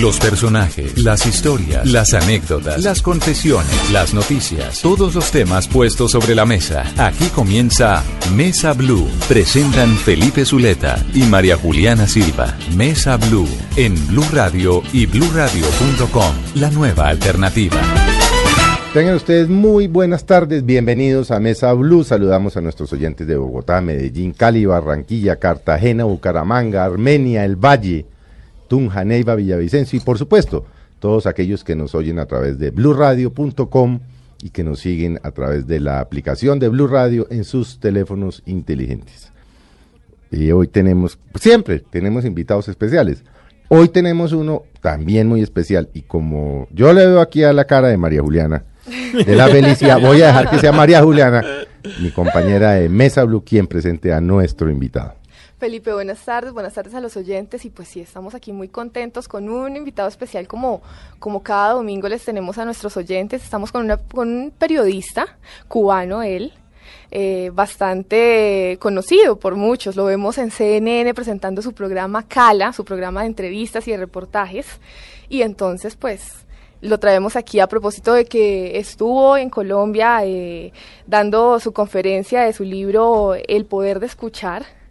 Los personajes, las historias, las anécdotas, las confesiones, las noticias, todos los temas puestos sobre la mesa. Aquí comienza Mesa Blue. Presentan Felipe Zuleta y María Juliana Silva. Mesa Blue en Blue Radio y bluradio.com. La nueva alternativa. Tengan ustedes muy buenas tardes, bienvenidos a Mesa Blue. Saludamos a nuestros oyentes de Bogotá, Medellín, Cali, Barranquilla, Cartagena, Bucaramanga, Armenia, El Valle, Tunja, Neiva, Villavicencio y por supuesto todos aquellos que nos oyen a través de bluradio.com y que nos siguen a través de la aplicación de Blue Radio en sus teléfonos inteligentes. Y hoy tenemos, siempre tenemos invitados especiales. Hoy tenemos uno también muy especial y como yo le veo aquí a la cara de María Juliana, de la felicidad. Voy a dejar que sea María Juliana, mi compañera de Mesa Blue, quien presente a nuestro invitado. Felipe, buenas tardes, buenas tardes a los oyentes y pues sí, estamos aquí muy contentos con un invitado especial como, como cada domingo les tenemos a nuestros oyentes. Estamos con, una, con un periodista cubano, él, eh, bastante conocido por muchos. Lo vemos en CNN presentando su programa Cala, su programa de entrevistas y de reportajes. Y entonces, pues, lo traemos aquí a propósito de que estuvo en Colombia eh, dando su conferencia de su libro El poder de escuchar.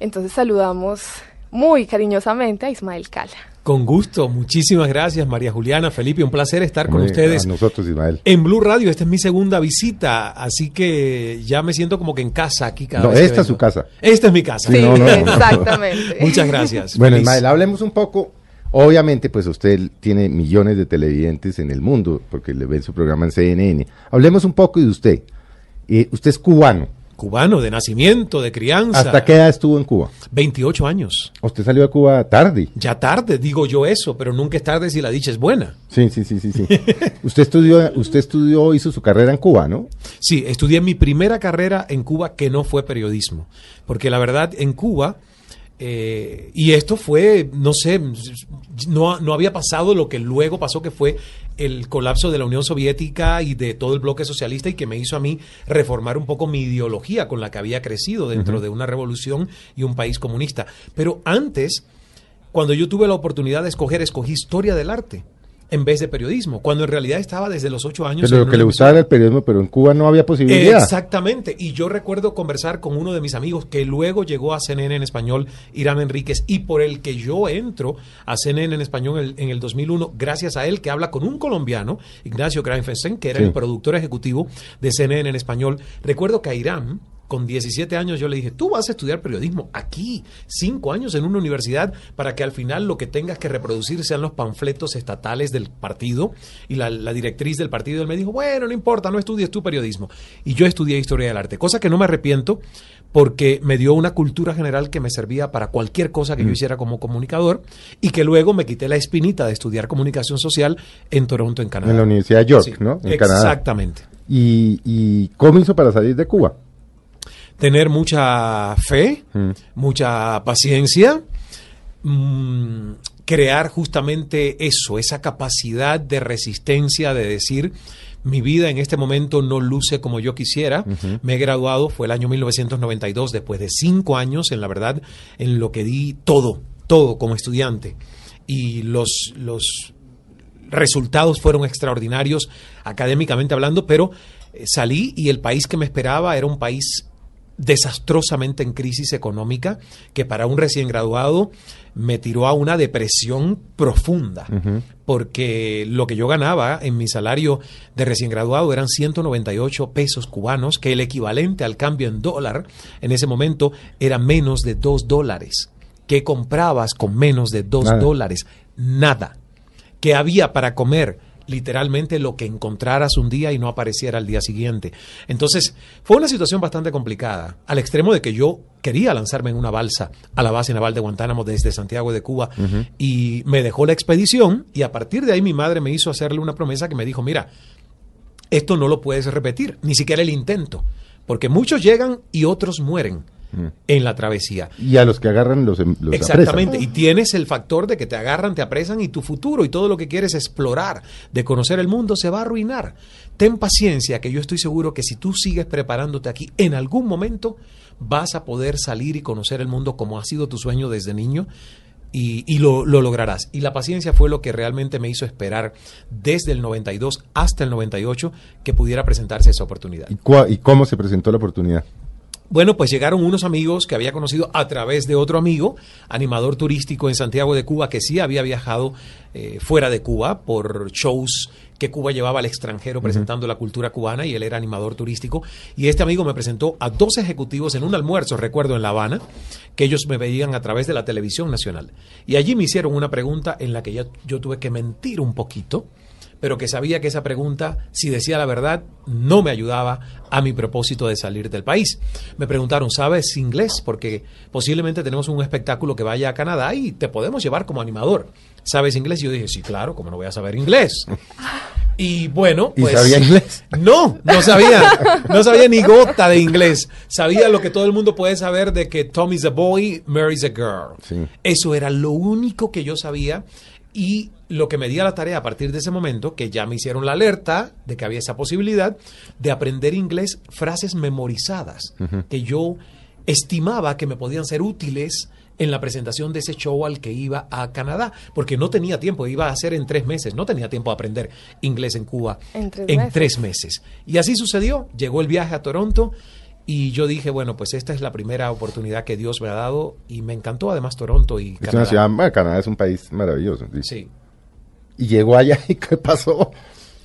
Entonces saludamos muy cariñosamente a Ismael Cala. Con gusto, muchísimas gracias María Juliana, Felipe, un placer estar con ustedes. A nosotros, Ismael. En Blue Radio, esta es mi segunda visita, así que ya me siento como que en casa aquí cada no, vez. esta es su casa. Esta es mi casa. Sí, exactamente. Muchas gracias. Bueno, Feliz. Ismael, hablemos un poco. Obviamente, pues usted tiene millones de televidentes en el mundo, porque le ven su programa en CNN. Hablemos un poco de usted. Eh, usted es cubano. Cubano, de nacimiento, de crianza. ¿Hasta qué edad estuvo en Cuba? 28 años. Usted salió de Cuba tarde. Ya tarde, digo yo eso, pero nunca es tarde si la dicha es buena. Sí, sí, sí, sí, sí. usted estudió, usted estudió, hizo su carrera en Cuba, ¿no? Sí, estudié mi primera carrera en Cuba que no fue periodismo, porque la verdad en Cuba eh, y esto fue, no sé, no, no había pasado lo que luego pasó, que fue el colapso de la Unión Soviética y de todo el bloque socialista y que me hizo a mí reformar un poco mi ideología con la que había crecido dentro uh -huh. de una revolución y un país comunista. Pero antes, cuando yo tuve la oportunidad de escoger, escogí historia del arte en vez de periodismo, cuando en realidad estaba desde los ocho años. Pero lo que le gustaba era el periodismo, pero en Cuba no había posibilidad. Exactamente, y yo recuerdo conversar con uno de mis amigos que luego llegó a CNN en español, Irán Enríquez, y por el que yo entro a CNN en español en el, en el 2001, gracias a él que habla con un colombiano, Ignacio Greinfenstein, que era sí. el productor ejecutivo de CNN en español. Recuerdo que a Irán con 17 años yo le dije, tú vas a estudiar periodismo aquí, cinco años en una universidad, para que al final lo que tengas que reproducir sean los panfletos estatales del partido. Y la, la directriz del partido él me dijo, bueno, no importa, no estudies tu periodismo. Y yo estudié historia del arte, cosa que no me arrepiento porque me dio una cultura general que me servía para cualquier cosa que mm. yo hiciera como comunicador y que luego me quité la espinita de estudiar comunicación social en Toronto, en Canadá. En la Universidad de York, sí, ¿no? En Exactamente. Canadá. ¿Y, ¿Y cómo hizo para salir de Cuba? Tener mucha fe, mm. mucha paciencia, mmm, crear justamente eso, esa capacidad de resistencia, de decir, mi vida en este momento no luce como yo quisiera. Uh -huh. Me he graduado, fue el año 1992, después de cinco años, en la verdad, en lo que di todo, todo como estudiante. Y los, los resultados fueron extraordinarios académicamente hablando, pero eh, salí y el país que me esperaba era un país desastrosamente en crisis económica que para un recién graduado me tiró a una depresión profunda uh -huh. porque lo que yo ganaba en mi salario de recién graduado eran 198 pesos cubanos que el equivalente al cambio en dólar en ese momento era menos de 2 dólares ¿qué comprabas con menos de 2 dólares? nada ¿qué había para comer? Literalmente lo que encontraras un día y no apareciera al día siguiente. Entonces, fue una situación bastante complicada, al extremo de que yo quería lanzarme en una balsa a la base naval de Guantánamo desde Santiago de Cuba uh -huh. y me dejó la expedición y a partir de ahí mi madre me hizo hacerle una promesa que me dijo, mira, esto no lo puedes repetir, ni siquiera el intento, porque muchos llegan y otros mueren en la travesía. Y a los que agarran los, em, los Exactamente, apresan. y tienes el factor de que te agarran, te apresan y tu futuro y todo lo que quieres explorar, de conocer el mundo, se va a arruinar. Ten paciencia, que yo estoy seguro que si tú sigues preparándote aquí, en algún momento vas a poder salir y conocer el mundo como ha sido tu sueño desde niño. y, y lo, lo lograrás. Y la paciencia fue lo que realmente me hizo esperar desde el 92 hasta el 98 que pudiera presentarse esa oportunidad. ¿Y, cua- y cómo se presentó la oportunidad? Bueno, pues llegaron unos amigos que había conocido a través de otro amigo, animador turístico en Santiago de Cuba, que sí había viajado eh, fuera de Cuba por shows que Cuba llevaba al extranjero presentando la cultura cubana y él era animador turístico. Y este amigo me presentó a dos ejecutivos en un almuerzo, recuerdo, en La Habana, que ellos me veían a través de la televisión nacional. Y allí me hicieron una pregunta en la que ya yo tuve que mentir un poquito pero que sabía que esa pregunta, si decía la verdad, no me ayudaba a mi propósito de salir del país. Me preguntaron, ¿sabes inglés? Porque posiblemente tenemos un espectáculo que vaya a Canadá y te podemos llevar como animador. ¿Sabes inglés? Y yo dije, sí, claro, ¿cómo no voy a saber inglés? Y bueno, ¿Y pues... sabía inglés? No, no sabía. No sabía ni gota de inglés. Sabía lo que todo el mundo puede saber de que Tom is a boy, Mary's a girl. Sí. Eso era lo único que yo sabía y lo que me di a la tarea a partir de ese momento, que ya me hicieron la alerta de que había esa posibilidad de aprender inglés, frases memorizadas, que yo estimaba que me podían ser útiles en la presentación de ese show al que iba a Canadá, porque no tenía tiempo, iba a hacer en tres meses, no tenía tiempo de aprender inglés en Cuba En tres en meses. tres meses. Y así sucedió, llegó el viaje a Toronto y yo dije, bueno, pues esta es la primera oportunidad que Dios me ha dado y me encantó además Toronto y Es una Canadá. ciudad, bueno, Canadá es un país maravilloso. sí. Sí. Y llegó allá y ¿qué pasó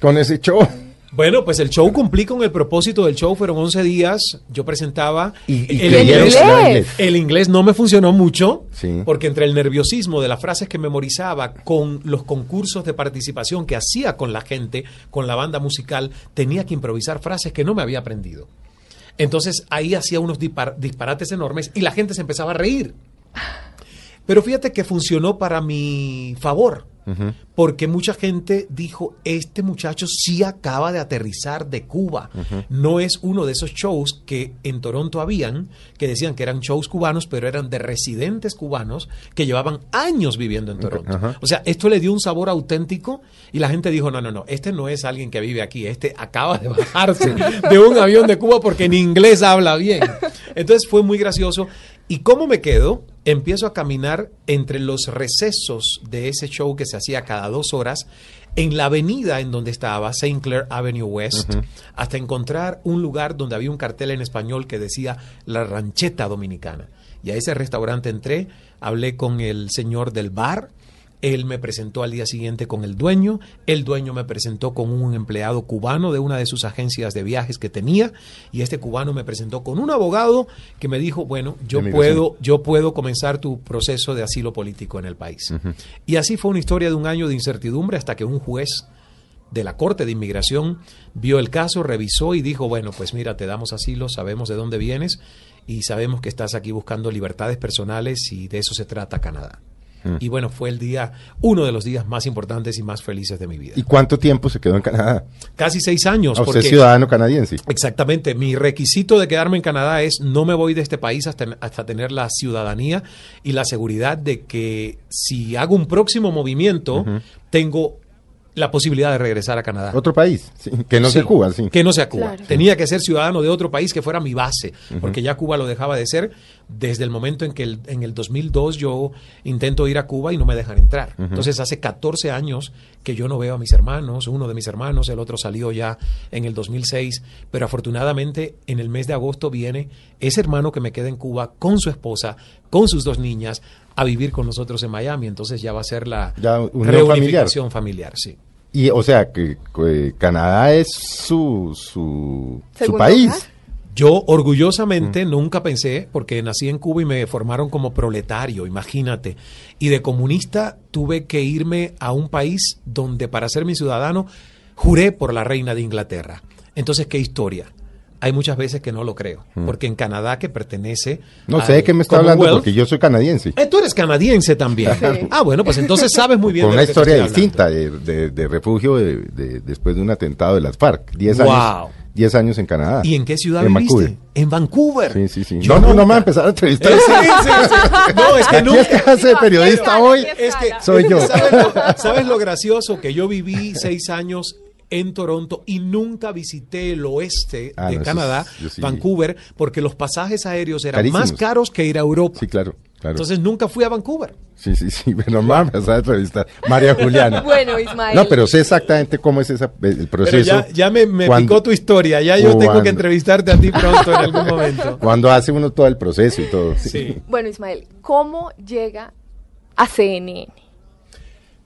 con ese show? Bueno, pues el show cumplí con el propósito del show, fueron 11 días, yo presentaba Y, y el inglés. El inglés no me funcionó mucho, Sí. porque entre el nerviosismo de las frases que memorizaba con los concursos de participación que hacía con la gente, con la banda musical, tenía que improvisar frases que no me había aprendido. Entonces ahí hacía unos dispar- disparates enormes y la gente se empezaba a reír. Pero fíjate que funcionó para mi favor, porque mucha gente dijo, este muchacho sí acaba de aterrizar de Cuba. No es uno de esos shows que en Toronto habían, que decían que eran shows cubanos, pero eran de residentes cubanos que llevaban años viviendo en Toronto. O sea, esto le dio un sabor auténtico y la gente dijo, no, no, no, este no es alguien que vive aquí, este acaba de bajarse de un avión de Cuba porque en inglés habla bien. Entonces fue muy gracioso. ¿Y cómo me quedo? Empiezo a caminar entre los recesos de ese show que se hacía cada dos horas en la avenida en donde estaba, St. Clair Avenue West, hasta encontrar un lugar donde había un cartel en español que decía La Rancheta Dominicana. Y a ese restaurante entré, hablé con el señor del bar, él me presentó al día siguiente con el dueño, el dueño me presentó con un empleado cubano de una de sus agencias de viajes que tenía y este cubano me presentó con un abogado que me dijo, bueno, yo puedo, yo puedo comenzar tu proceso de asilo político en el país. Y así fue una historia de un año de incertidumbre hasta que un juez de la Corte de Inmigración vio el caso, revisó y dijo, bueno, pues mira, te damos asilo, sabemos de dónde vienes y sabemos que estás aquí buscando libertades personales y de eso se trata Canadá. Y bueno, fue el día, uno de los días más importantes y más felices de mi vida. ¿Y cuánto tiempo se quedó en Canadá? Casi seis años. A usted porque- es ciudadano canadiense. Exactamente. Mi requisito de quedarme en Canadá es no me voy de este país hasta, hasta tener la ciudadanía y la seguridad de que si hago un próximo movimiento, tengo la posibilidad de regresar a Canadá. Otro país, sí, que no Sí, sea Cuba, sí. Que no sea Cuba. Claro. Tenía que ser ciudadano de otro país que fuera mi base, porque ya Cuba lo dejaba de ser desde el momento en que el- en el 2002 yo intento ir a Cuba y no me dejan entrar. Entonces hace 14 años que yo no veo a mis hermanos, uno de mis hermanos, el otro salió ya en el 2006, pero afortunadamente en el mes de agosto viene ese hermano que me queda en Cuba con su esposa, con sus dos niñas, a vivir con nosotros en Miami. Entonces ya va a ser la reunificación familiar, sí. Y, o sea, que, que Canadá es su, su, su ¿Segundo país. Yo orgullosamente nunca pensé, porque nací en Cuba y me formaron como proletario, imagínate. Y de comunista tuve que irme a un país donde para ser mi ciudadano juré por la reina de Inglaterra. Entonces, ¿qué historia? Hay muchas veces que no lo creo, porque en Canadá que pertenece... No sé de qué me está hablando porque yo soy canadiense. Eh, tú eres canadiense también. Sí. Ah, bueno, pues entonces sabes muy bien Con de una historia distinta de, de- de refugio de, de- después de un atentado de las FARC. Diez Wow. años. Diez años en Canadá. ¿Y en qué ciudad En viviste? Vancouver. En Vancouver. Sí, sí, sí. Yo no, no, no me va a empezar a entrevistar. Sí, sí, sí. No, es que Aquí nunca... es que hace de periodista hoy. Es que Soy yo. ¿sabes lo, sabes lo gracioso? Que yo viví seis años en Toronto y nunca visité el oeste Ah, de no, Canadá, es- yo sí. Vancouver, porque los pasajes aéreos eran Carísimos. más caros que ir a Europa. Sí, claro. Entonces nunca fui a Vancouver. Sí, sí, sí, pero no me vas a entrevistar. María Juliana. Bueno, Ismael. No, pero sé exactamente cómo es esa, el proceso. Pero ya, ya me, me cuando- picó tu historia, ya yo tengo que entrevistarte a ti pronto en algún momento. Cuando hace uno todo el proceso y todo. Sí. Bueno, Ismael, ¿cómo llega a CNN?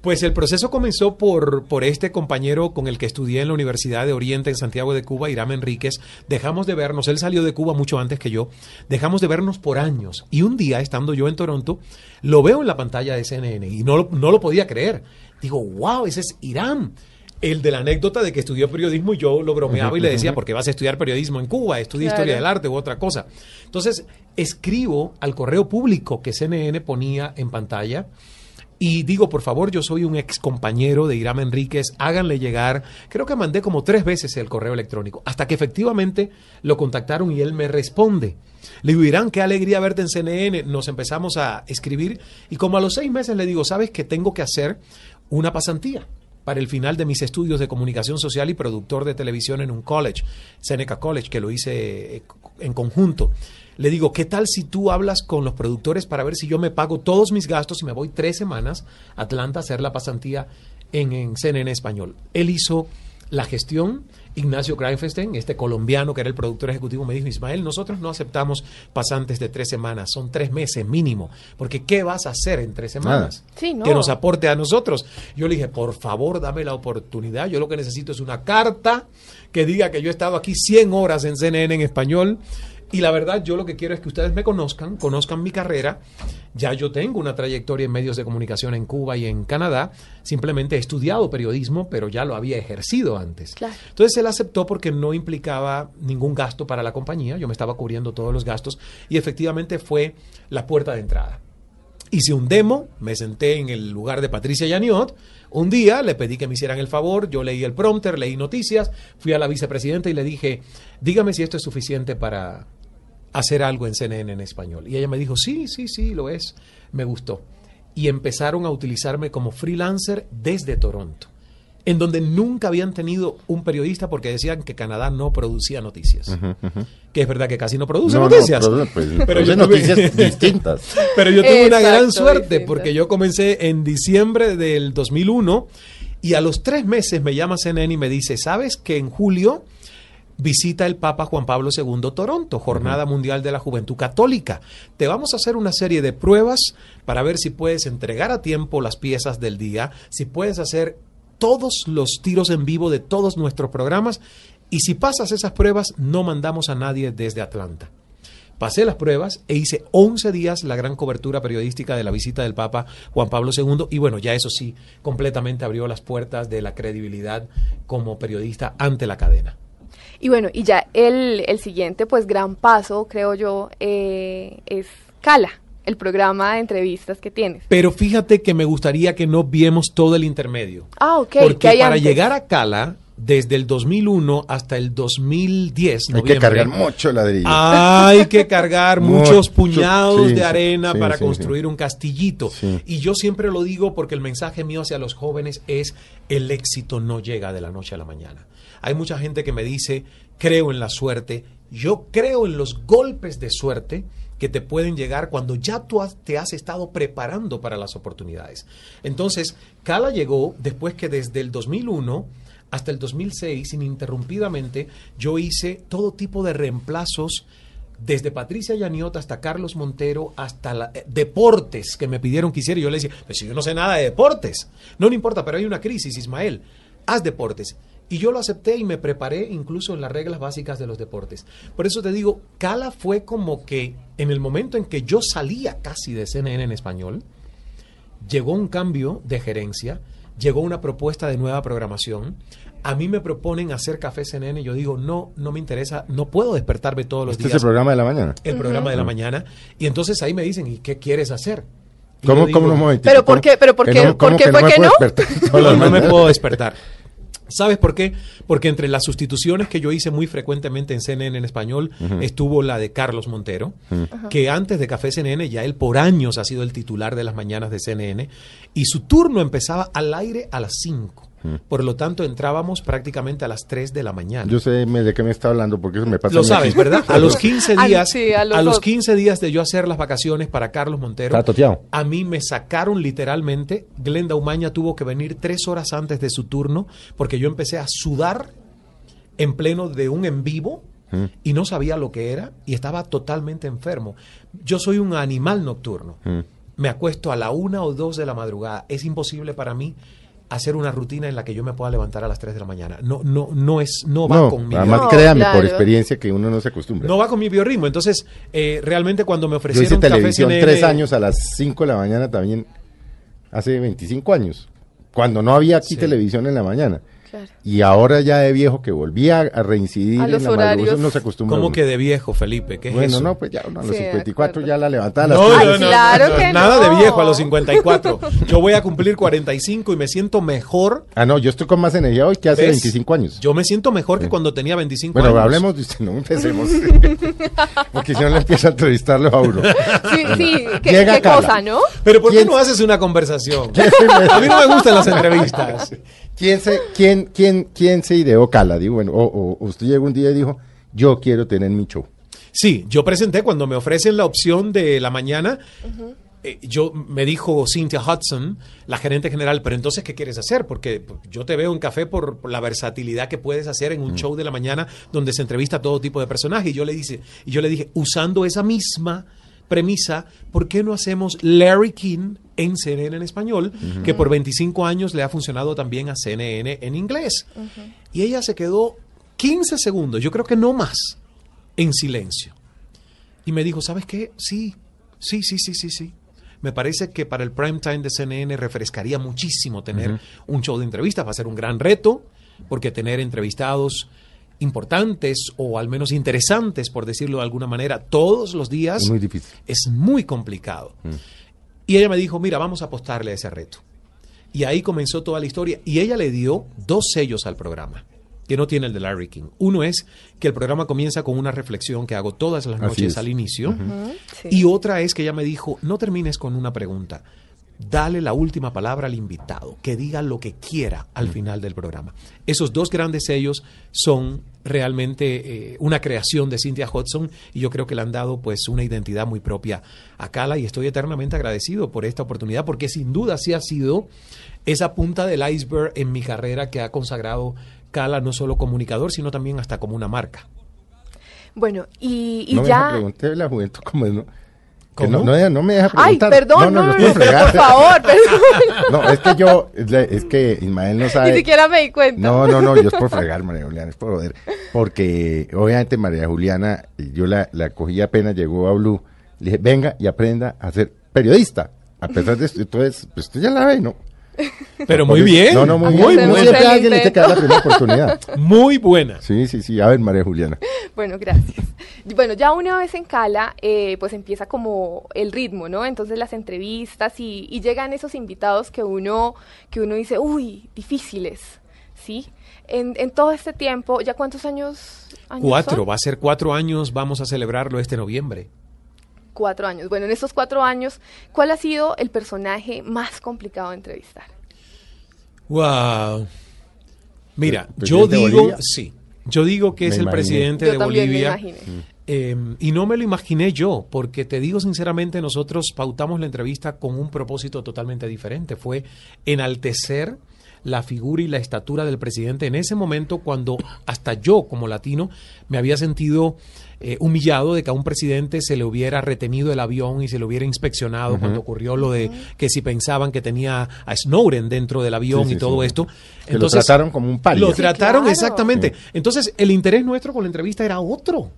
Pues el proceso comenzó por, por este compañero con el que estudié en la Universidad de Oriente en Santiago de Cuba, Irán Enríquez. Dejamos de vernos, él salió de Cuba mucho antes que yo, dejamos de vernos por años. Y un día, estando yo en Toronto, lo veo en la pantalla de CNN y no, lo- no lo podía creer. Digo, wow, ese es Irán. El de la anécdota de que estudió periodismo y yo lo bromeaba y le decía, ¿por qué vas a estudiar periodismo en Cuba? Estudia Claro. historia del arte u otra cosa. Entonces, escribo al correo público que CNN ponía en pantalla y digo, por favor, yo soy un ex compañero de Irán Enríquez, háganle llegar. Creo que mandé como tres veces el correo electrónico, hasta que efectivamente lo contactaron y él me responde. Le digo, Irán, qué alegría verte en CNN. Nos empezamos a escribir y como a los seis meses le digo, sabes que tengo que hacer una pasantía para el final de mis estudios de comunicación social y productor de televisión en un college, Seneca College, que lo hice eh, en conjunto. Le digo, ¿qué tal si tú hablas con los productores para ver si yo me pago todos mis gastos y me voy tres semanas a Atlanta a hacer la pasantía en, en CNN Español? Él hizo la gestión, Ignacio Greifenstein, este colombiano que era el productor ejecutivo, me dijo, Ismael, nosotros no aceptamos pasantes de tres semanas, son tres meses mínimo, porque ¿qué vas a hacer en tres semanas? Sí, no. Que nos aporte a nosotros. Yo le dije, por favor, dame la oportunidad. Yo lo que necesito es una carta que diga que yo he estado aquí 100 horas en CNN en español. Y la verdad, yo lo que quiero es que ustedes me conozcan, conozcan mi carrera. Ya yo tengo una trayectoria en medios de comunicación en Cuba y en Canadá. Simplemente he estudiado periodismo, pero ya lo había ejercido antes. Claro. Entonces él aceptó porque no implicaba ningún gasto para la compañía. Yo me estaba cubriendo todos los gastos y efectivamente fue la puerta de entrada. Hice un demo, me senté en el lugar de Patricia Yaniot. Un día le pedí que me hicieran el favor, yo leí el prompter, leí noticias, fui a la vicepresidenta y le dije, dígame si esto es suficiente para hacer algo en CNN en español. Y ella me dijo, sí, sí, sí, lo es. Me gustó. Y empezaron a utilizarme como freelancer desde Toronto, en donde nunca habían tenido un periodista porque decían que Canadá no producía noticias. Que es verdad que casi no produce No, no, noticias. produce, pues, Pero produce yo tuve- noticias distintas. pero yo tuve una gran suerte distintas. porque yo comencé en diciembre del 2001 y a los tres meses me llama CNN y me dice, ¿sabes que en julio visita el Papa Juan Pablo II Toronto, Jornada Mundial de la Juventud Católica? Te vamos a hacer una serie de pruebas para ver si puedes entregar a tiempo las piezas del día, si puedes hacer todos los tiros en vivo de todos nuestros programas y si pasas esas pruebas no mandamos a nadie desde Atlanta. Pasé las pruebas e hice 11 días la gran cobertura periodística de la visita del Papa Juan Pablo II y bueno, ya eso sí, completamente abrió las puertas de la credibilidad como periodista ante la cadena. Y bueno, y ya el, el siguiente, pues gran paso, creo yo, eh, es Cala, el programa de entrevistas que tienes. Pero fíjate que me gustaría que no viemos todo el intermedio. Ah, ok. ¿qué Porque para antes? llegar a Cala, desde el 2001 hasta el 2010, Hay que cargar mucho ladrillo. Hay que cargar muchos Mucho, puñados sí, de arena sí, para sí, construir sí. un castillito. Sí. Y yo siempre lo digo porque el mensaje mío hacia los jóvenes es el éxito no llega de la noche a la mañana. Hay mucha gente que me dice, creo en la suerte. Yo creo en los golpes de suerte que te pueden llegar cuando ya tú te has estado preparando para las oportunidades. Entonces, Cala llegó después que desde el 2001 hasta el 2006, ininterrumpidamente, yo hice todo tipo de reemplazos desde Patricia Yaniot hasta Carlos Montero, hasta eh, deportes que me pidieron que hiciera. Y yo le decía, pues si yo no sé nada de deportes. No, no importa, pero hay una crisis, Ismael. Haz deportes. Y yo lo acepté y me preparé incluso en las reglas básicas de los deportes. Por eso te digo, Cala fue como que en el momento en que yo salía casi de CNN en español, llegó un cambio de gerencia, llegó una propuesta de nueva programación. A mí me proponen hacer Café CNN y yo digo, no, no me interesa, no puedo despertarme todos los Este es días el programa de la mañana. el programa de la mañana. Y entonces ahí me dicen, ¿y qué quieres hacer? Y ¿Cómo, cómo momentito? ¿Pero por ¿Cómo- qué? ¿Pero por que qué? no- ¿Por cómo qué fue me que puedo no? No, no me puedo despertar. ¿Sabes por qué? Porque entre las sustituciones que yo hice muy frecuentemente en CNN en español estuvo la de Carlos Montero, que antes de Café CNN ya él por años ha sido el titular de las mañanas de CNN y su turno empezaba al aire a las 5. Por lo tanto, entrábamos prácticamente a las 3 de la mañana. Yo sé de qué me está hablando porque eso me pasa. Lo a sabes, aquí. ¿verdad? A los 15 Al- días, sí, a a los. 15 días de yo hacer las vacaciones para Carlos Montero, a mí me sacaron literalmente. Glenda Umaña tuvo que venir tres horas antes de su turno porque yo empecé a sudar en pleno de un en vivo y no sabía lo que era y estaba totalmente enfermo. Yo soy un animal nocturno. Me acuesto a la una o dos de la madrugada. Es imposible para mí hacer una rutina en la que yo me pueda levantar a las 3 de la mañana. No, no, no es, no va No, con mi además No, créame claro. por experiencia que uno no se acostumbra. no va con mi biorritmo. Entonces, eh, realmente cuando me Yo ofrecieron hice café televisión CNN, tres años a las 5 de la mañana también, hace 25 años, cuando no había aquí Sí. televisión en la mañana. Claro. Y ahora ya de viejo que volví a, a reincidir A en los la madrugada, no se acostumbra. ¿Cómo que de viejo, Felipe? ¿Qué es Bueno, eso? no, pues ya uno a los Sí, de 54 acuerdo. ya la levantaba a las No, no, no, claro no, que nada de no. viejo a los 54. Yo voy a cumplir 45 y me siento mejor. Ah, no, yo estoy con más energía hoy que hace ¿Ves? 25 años. Yo me siento mejor que cuando tenía 25 bueno, años. hablemos de usted, no empecemos. Porque si no le empieza a entrevistarlo a uno. Sí, sí, qué, Llega qué Carla. cosa, ¿no? Pero ¿por qué ¿Quién- no haces una conversación? A mí no me gustan las entrevistas. ¿Quién se, quién, quién, quién se ideó Cala? Digo, bueno, o, o- usted llegó un día y dijo, yo quiero tener mi show. Sí, yo presenté cuando me ofrecen la opción de la mañana. eh, yo me dijo Cynthia Hudson, la gerente general, pero entonces ¿qué quieres hacer? Porque pues, yo te veo en café por, por la versatilidad que puedes hacer en un show de la mañana donde se entrevista a todo tipo de personajes. Y yo le dije, y yo le dije, usando esa misma premisa, ¿por qué no hacemos Larry King en CNN en español, que por 25 años le ha funcionado también a CNN en inglés? Y ella se quedó 15 segundos, yo creo que no más, en silencio. Y me dijo, ¿sabes qué? Sí, sí, sí, sí, sí, sí. Me parece que para el prime time de CNN refrescaría muchísimo tener un show de entrevistas. Va a ser un gran reto, porque tener entrevistados importantes o al menos interesantes, por decirlo de alguna manera, todos los días Es muy difícil. es muy complicado. Y ella me dijo, mira, vamos a apostarle a ese reto. Y ahí comenzó toda la historia. Y ella le dio dos sellos al programa, que no tiene el de Larry King. Uno es que el programa comienza con una reflexión que hago todas las noches es. al inicio. Sí. Y otra es que ella me dijo, no termines con una pregunta. Dale la última palabra al invitado, que diga lo que quiera al final del programa. Esos dos grandes sellos son realmente eh, una creación de Cynthia Hudson y yo creo que le han dado pues una identidad muy propia a Cala y estoy eternamente agradecido por esta oportunidad porque sin duda sí ha sido esa punta del iceberg en mi carrera que ha consagrado Cala no solo comunicador sino también hasta como una marca. Bueno, y, y no me ya... preguntar la juventud cómo es, ¿no? No, no, me deja Ay, preguntar. perdón, no, no, no, no, por favor, perdón. No, es que yo, es que Ismael no sabe. Ni siquiera me di cuenta. No, no, no, yo es por fregar, María Juliana, es por joder. Porque obviamente María Juliana, yo la, la cogí apenas llegó a Blue, le dije, venga y aprenda a ser periodista. A pesar de esto, entonces, pues usted ya la ve, ¿no? Pero muy bien. No, no, muy, Muy buena. siempre alguien le la primera oportunidad. Muy buena. Sí, sí, sí. A ver, María Juliana. Bueno, gracias. Bueno, ya una vez en Cala, eh, pues empieza como el ritmo, ¿no? Entonces las entrevistas y, y llegan esos invitados que uno, que uno dice, uy, difíciles, ¿sí? En, en todo este tiempo, ¿ya cuántos años? años Cuatro, son? va a ser cuatro años, vamos a celebrarlo este noviembre. Cuatro años. Bueno, en estos cuatro años, ¿cuál ha sido el personaje más complicado de entrevistar? Wow. Mira, ¿El yo digo, Bolivia? sí, yo digo que Me es el imaginé. presidente Yo de Bolivia. me imaginé. Eh, y no me lo imaginé yo, porque te digo sinceramente, nosotros pautamos la entrevista con un propósito totalmente diferente. Fue enaltecer la figura y la estatura del presidente en ese momento cuando hasta yo como latino me había sentido eh, humillado de que a un presidente se le hubiera retenido el avión y se le hubiera inspeccionado cuando ocurrió lo de que si pensaban que tenía a Snowden dentro del avión Sí, sí, y todo sí. esto. Que lo trataron como un paria. Lo Sí, trataron claro. exactamente. Entonces, el interés nuestro con la entrevista era otro.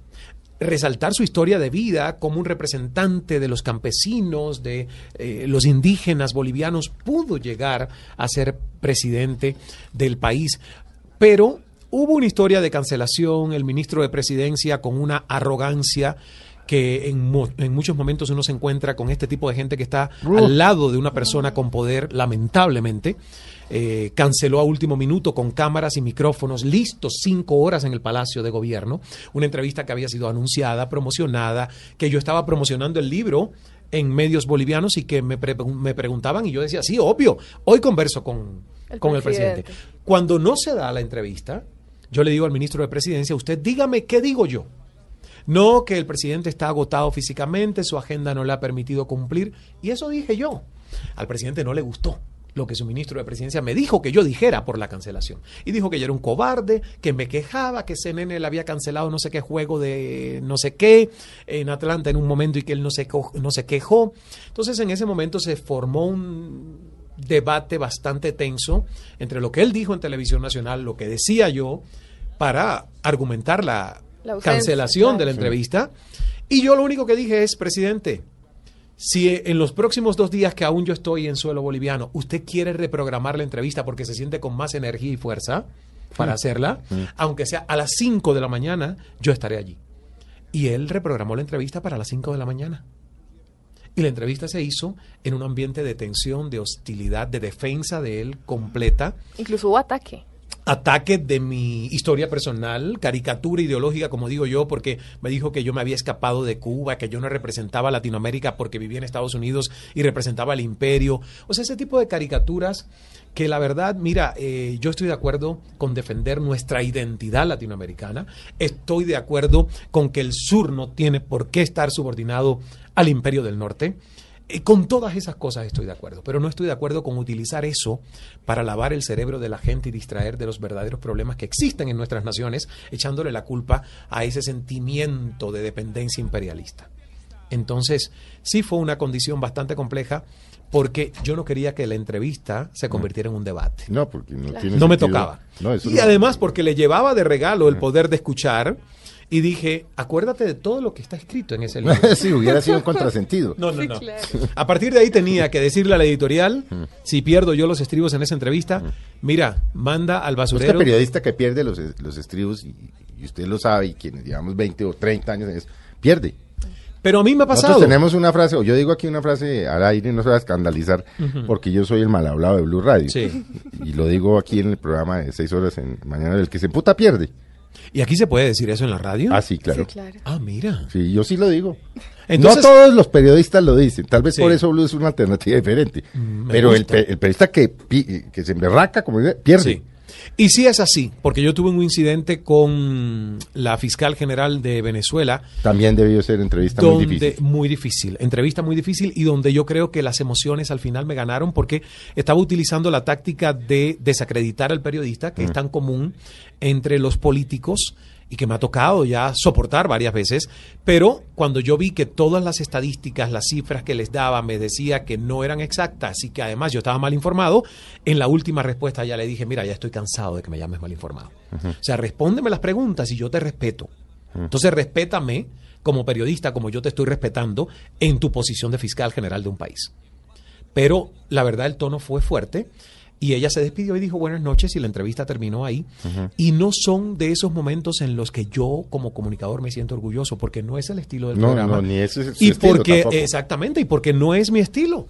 Resaltar su historia de vida como un representante de los campesinos, de eh, los indígenas bolivianos, pudo llegar a ser presidente del país. Pero hubo una historia de cancelación, el ministro de presidencia con una arrogancia que en, mu- en muchos momentos uno se encuentra con este tipo de gente que está al lado de una persona con poder, lamentablemente. Eh, canceló a último minuto con cámaras y micrófonos listos cinco horas en el Palacio de Gobierno. Una entrevista que había sido anunciada, promocionada, que yo estaba promocionando el libro en medios bolivianos y que me, pre- me preguntaban y yo decía, sí, obvio, hoy converso con, con el presidente. Cuando no se da la entrevista, yo le digo al ministro de Presidencia, usted dígame qué digo yo. No que el presidente está agotado físicamente, su agenda no le ha permitido cumplir, y eso dije yo. Al presidente no le gustó lo que su ministro de presidencia me dijo que yo dijera por la cancelación. Y dijo que yo era un cobarde, que me quejaba, que CNN le había cancelado no sé qué juego de no sé qué en Atlanta en un momento y que él no se, no se quejó. Entonces en ese momento se formó un debate bastante tenso entre lo que él dijo en televisión nacional, lo que decía yo, para argumentar la, cancelación de la entrevista. Y yo lo único que dije es, presidente, si en los próximos dos días que aún yo estoy en suelo boliviano, usted quiere reprogramar la entrevista porque se siente con más energía y fuerza para mm. hacerla, mm. aunque sea a las 5 de la mañana, yo estaré allí. Y él reprogramó la entrevista para las 5 de la mañana. Y la entrevista se hizo en un ambiente de tensión, de hostilidad, de defensa de él completa. Incluso hubo ataque ataque de mi historia personal, caricatura ideológica, como digo yo, porque me dijo que yo me había escapado de Cuba, que yo no representaba Latinoamérica porque vivía en Estados Unidos y representaba al imperio. O sea, ese tipo de caricaturas que la verdad, mira, eh, yo estoy de acuerdo con defender nuestra identidad latinoamericana, estoy de acuerdo con que el sur no tiene por qué estar subordinado al imperio del norte. Eh, con todas esas cosas estoy de acuerdo, pero no estoy de acuerdo con utilizar eso para lavar el cerebro de la gente y distraer de los verdaderos problemas que existen en nuestras naciones, echándole la culpa a ese sentimiento de dependencia imperialista. Entonces, sí fue una condición bastante compleja porque yo no quería que la entrevista se convirtiera en un debate. No, porque no, no me tocaba. y además porque le llevaba de regalo el poder de escuchar y dije, acuérdate de todo lo que está escrito en ese libro. sí, hubiera sido un contrasentido. No, no, no. A partir de ahí tenía que decirle a la editorial, si pierdo yo los estribos en esa entrevista, mira, manda al basurero. Este periodista que pierde los, los estribos, y, usted lo sabe, y quienes llevamos 20 o 30 años pierde. Pero a mí me ha pasado. Nosotros tenemos una frase, o yo digo aquí una frase al aire, no se va a escandalizar, porque yo soy el mal hablado de Blue Radio. Sí. Y lo digo aquí en el programa de 6 horas en mañana, del que se puta pierde. ¿Y aquí se puede decir eso en la radio? Ah, sí, claro. Ah, mira. Sí, yo sí lo digo. no todos los periodistas lo dicen, tal vez por eso Blue es una alternativa diferente. Mm, pero el, periodista que, que se emberraca, como dice, pierde. Y sí es así, porque yo tuve un incidente con la fiscal general de Venezuela. También debió ser entrevista muy difícil. Muy difícil, entrevista muy difícil y donde yo creo que las emociones al final me ganaron porque estaba utilizando la táctica de desacreditar al periodista, que es tan común entre los políticos y que me ha tocado ya soportar varias veces, pero cuando yo vi que todas las estadísticas, las cifras que les daba me decía que no eran exactas y que además yo estaba mal informado, en la última respuesta ya le dije, mira, ya estoy cansado de que me llames mal informado. O sea, respóndeme las preguntas y yo te respeto. Entonces, respétame como periodista, como yo te estoy respetando, en tu posición de fiscal general de un país. Pero la verdad el tono fue fuerte y ella se despidió y dijo buenas noches y la entrevista terminó ahí. Y no son de esos momentos en los que yo como comunicador me siento orgulloso, porque no es el estilo del programa. No, ni ese es y porque, Exactamente, y porque no es mi estilo.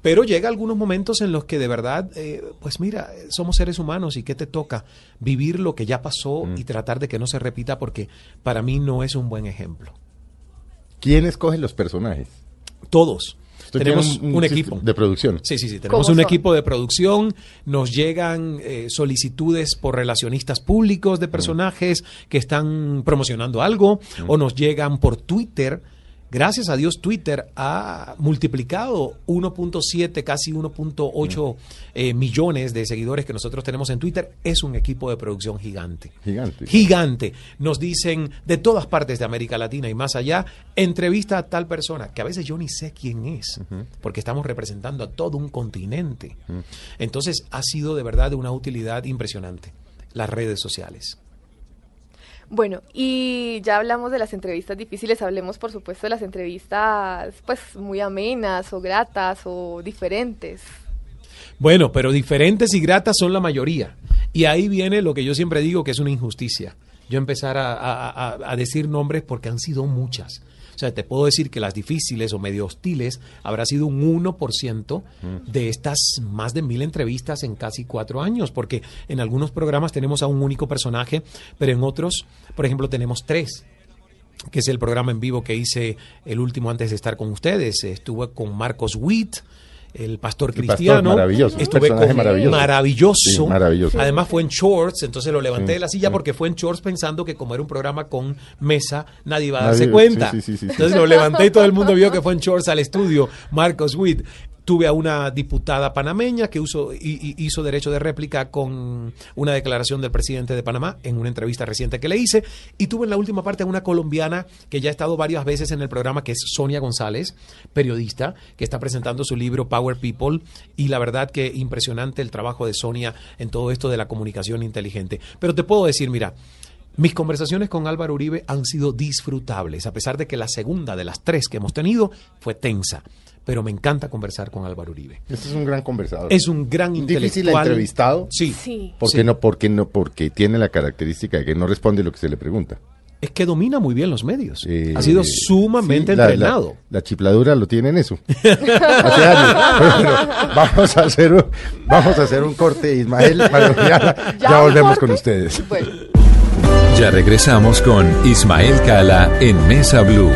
Pero llega algunos momentos en los que de verdad, eh, pues mira, somos seres humanos y ¿qué te toca? Vivir lo que ya pasó y tratar de que no se repita porque para mí no es un buen ejemplo. ¿Quién escoge los personajes? Todos tenemos un, equipo de producción. Sí, sí, sí. Tenemos un equipo de producción. Nos llegan eh, solicitudes por relacionistas públicos de personajes que están promocionando algo o nos llegan por Twitter Gracias a Dios Twitter ha multiplicado 1.7, casi 1.8 eh, millones de seguidores que nosotros tenemos en Twitter. Es un equipo de producción gigante. Gigante. Gigante. Nos dicen de todas partes de América Latina y más allá, entrevista a tal persona, que a veces yo ni sé quién es, porque estamos representando a todo un continente. Entonces ha sido de verdad de una utilidad impresionante las redes sociales. Bueno, y ya hablamos de las entrevistas difíciles, hablemos por supuesto de las entrevistas pues muy amenas o gratas o diferentes. Bueno, pero diferentes y gratas son la mayoría. Y ahí viene lo que yo siempre digo que es una injusticia. Yo empezar a, a decir nombres porque han sido muchas. O sea, te puedo decir que las difíciles o medio hostiles habrá sido un 1% de estas más de mil entrevistas en casi cuatro años, porque en algunos programas tenemos a un único personaje, pero en otros, por ejemplo, tenemos tres que es el programa en vivo que hice el último antes de estar con ustedes. Estuve con Marcos Witt, el pastor El pastor, cristiano. maravilloso, Estuve con maravilloso. maravilloso. Sí, maravilloso. Además fue en shorts, entonces lo levanté Sí, de la silla sí. porque fue en shorts pensando que como era un programa con mesa, nadie iba a Nadie- darse cuenta. sí, sí. Entonces lo levanté y todo el mundo vio que fue en shorts al estudio. Marcos Witt. Tuve a una diputada panameña que hizo derecho de réplica con una declaración del presidente de Panamá en una entrevista reciente que le hice. Y tuve en la última parte a una colombiana que ya ha estado varias veces en el programa, que es Sonia González, periodista, que está presentando su libro Power People. Y la verdad que impresionante el trabajo de Sonia en todo esto de la comunicación inteligente. Pero te puedo decir, mira, mis conversaciones con Álvaro Uribe han sido disfrutables, a pesar de que la segunda de las tres que hemos tenido fue tensa. Pero me encanta conversar con Álvaro Uribe. Este es un gran conversador. Es un gran Difícil intelectual. entrevistado. Sí. Sí. ¿Por Sí. qué no? Porque no, porque tiene la característica de que no responde lo que se le pregunta. Es que domina muy bien los medios. Eh, ha sido sumamente sí, la- entrenado. La, chifladura lo tiene en eso. Hace años. Bueno, vamos a hacer un, vamos a hacer un corte, Ismael. Ya, ¿Ya volvemos corte? con ustedes. Bueno. Ya regresamos con Ismael Cala en Mesa Blue.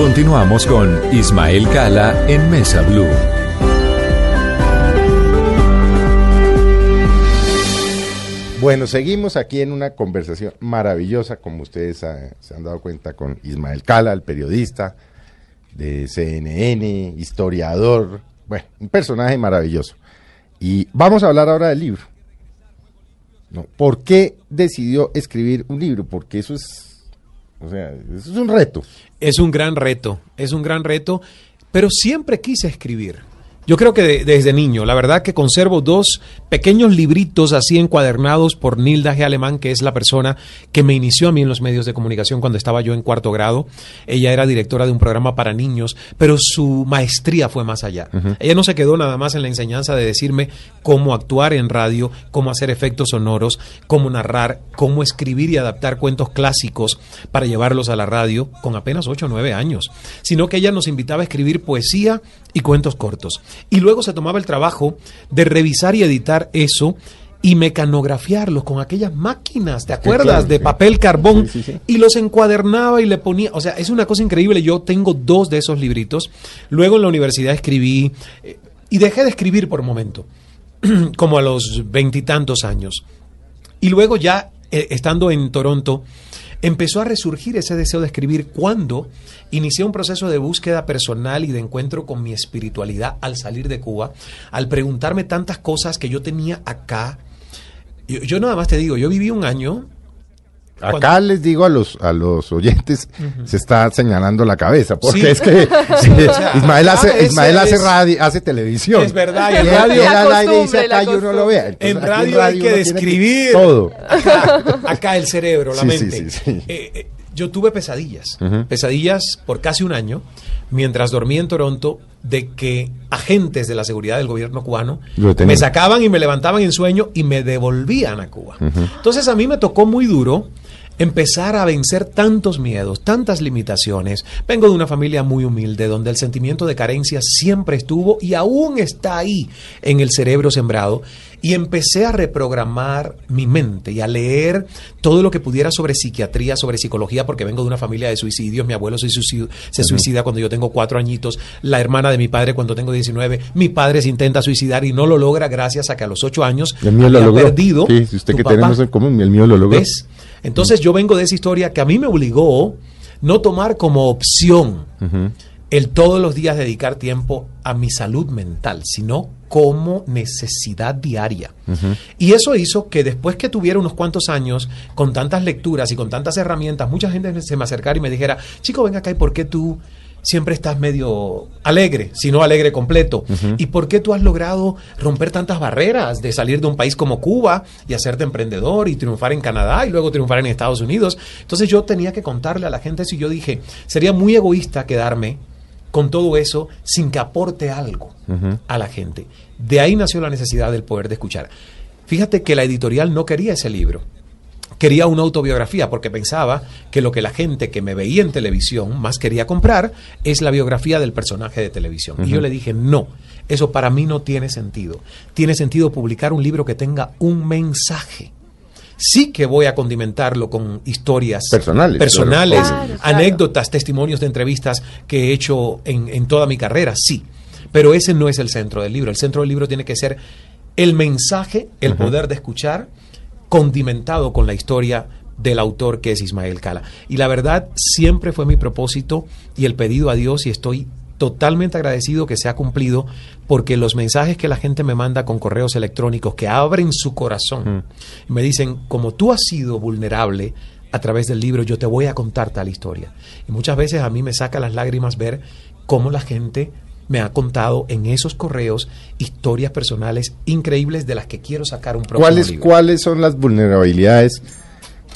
Continuamos con Ismael Cala en Mesa Blue. Bueno, seguimos aquí en una conversación maravillosa, como ustedes se han dado cuenta, con Ismael Cala, el periodista de CNN, historiador, bueno, un personaje maravilloso. Y vamos a hablar ahora del libro. ¿no? ¿Por qué decidió escribir un libro? Porque eso es, o sea, es un reto. Es un gran reto, es un gran reto, pero siempre quise escribir. Yo creo que de- desde niño, la verdad que conservo dos pequeños libritos así encuadernados por Nilda G. Alemán, que es la persona que me inició a mí en los medios de comunicación cuando estaba yo en cuarto grado. Ella era directora de un programa para niños, pero su maestría fue más allá. Ella no se quedó nada más en la enseñanza de decirme cómo actuar en radio, cómo hacer efectos sonoros, cómo narrar, cómo escribir y adaptar cuentos clásicos para llevarlos a la radio con apenas 8 o 9 años, sino que ella nos invitaba a escribir poesía y cuentos cortos. Y luego se tomaba el trabajo de revisar y editar eso y mecanografiarlos con aquellas máquinas, ¿te acuerdas? claro, de sí. papel carbón. Sí, sí, sí. Y los encuadernaba y le ponía, o sea, es una cosa increíble. Yo tengo dos de esos libritos. Luego en la universidad escribí eh, y dejé de escribir por un momento, como a los veintitantos años. Y luego ya, eh, estando en Toronto, empezó a resurgir ese deseo de escribir cuando inicié un proceso de búsqueda personal y de encuentro con mi espiritualidad al salir de Cuba, al preguntarme tantas cosas que yo tenía acá. Yo, nada más te digo, yo viví un año Acá Cuando- les digo a los a los oyentes, se está señalando la cabeza, porque Sí. es que sí, O sea, Ismael hace, Ismael hace es- radio, hace televisión. Es verdad, y él, radio- y él La al aire dice acá y la uno lo vea. Entonces, En radio hay que describir. todo. Acá, acá el cerebro, la Sí, mente. sí, sí. Eh, eh, yo tuve pesadillas, pesadillas por casi un año, mientras dormía en Toronto, de que agentes de la seguridad del gobierno cubano me sacaban y me levantaban en sueño y me devolvían a Cuba. Entonces a mí me tocó muy duro empezar a vencer tantos miedos, tantas limitaciones. Vengo de una familia muy humilde donde el sentimiento de carencia siempre estuvo y aún está ahí en el cerebro sembrado. Y empecé a reprogramar mi mente y a leer todo lo que pudiera sobre psiquiatría, sobre psicología, porque vengo de una familia de suicidios. Mi abuelo se suicida, se suicida cuando yo tengo cuatro añitos, la hermana de mi padre cuando tengo 19, mi padre se intenta suicidar y no lo logra gracias a que a los ocho años El mío lo logró. perdido. Sí, si usted que papá. tenemos en común, el mío lo logró. ¿Ves? Entonces yo vengo de esa historia que a mí me obligó no tomar como opción. El todos los días dedicar tiempo a mi salud mental, sino como necesidad diaria. Y eso hizo que después que tuviera unos cuantos años, con tantas lecturas y con tantas herramientas, mucha gente se me acercara y me dijera, chico, ven acá, ¿y por qué tú siempre estás medio alegre, si no alegre completo? ¿Y por qué tú has logrado romper tantas barreras de salir de un país como Cuba y hacerte emprendedor y triunfar en Canadá y luego triunfar en Estados Unidos? Entonces yo tenía que contarle a la gente eso y yo dije, sería muy egoísta quedarme con todo eso sin que aporte algo a la gente. De ahí nació la necesidad del poder de escuchar. Fíjate que la editorial no quería ese libro. Quería una autobiografía porque pensaba que lo que la gente que me veía en televisión más quería comprar es la biografía del personaje de televisión. Y yo le dije, no, eso para mí no tiene sentido. Tiene sentido publicar un libro que tenga un mensaje. Sí que voy a condimentarlo con historias Personales, personales claro. Claro, claro. anécdotas, testimonios de entrevistas que he hecho en, en toda mi carrera, sí. Pero ese no es el centro del libro. El centro del libro tiene que ser el mensaje, el poder de escuchar, condimentado con la historia del autor que es Ismael Cala. Y la verdad, siempre fue mi propósito y el pedido a Dios y estoy totalmente agradecido que se ha cumplido porque los mensajes que la gente me manda con correos electrónicos que abren su corazón y me dicen, como tú has sido vulnerable a través del libro, yo te voy a contar tal historia. Y muchas veces a mí me saca las lágrimas ver cómo la gente me ha contado en esos correos historias personales increíbles de las que quiero sacar un próximo ¿Cuáles, libro. ¿Cuáles son las vulnerabilidades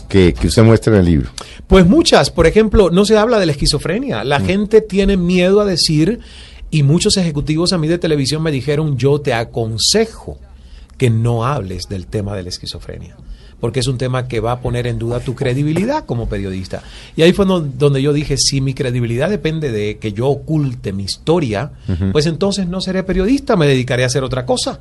que, que usted muestra en el libro? Pues muchas, por ejemplo, no se habla de la esquizofrenia. La gente tiene miedo a decir, y muchos ejecutivos a mí de televisión me dijeron, yo te aconsejo que no hables del tema de la esquizofrenia, porque es un tema que va a poner en duda tu credibilidad como periodista. Y ahí fue donde yo dije, si mi credibilidad depende de que yo oculte mi historia, pues entonces no seré periodista, me dedicaré a hacer otra cosa.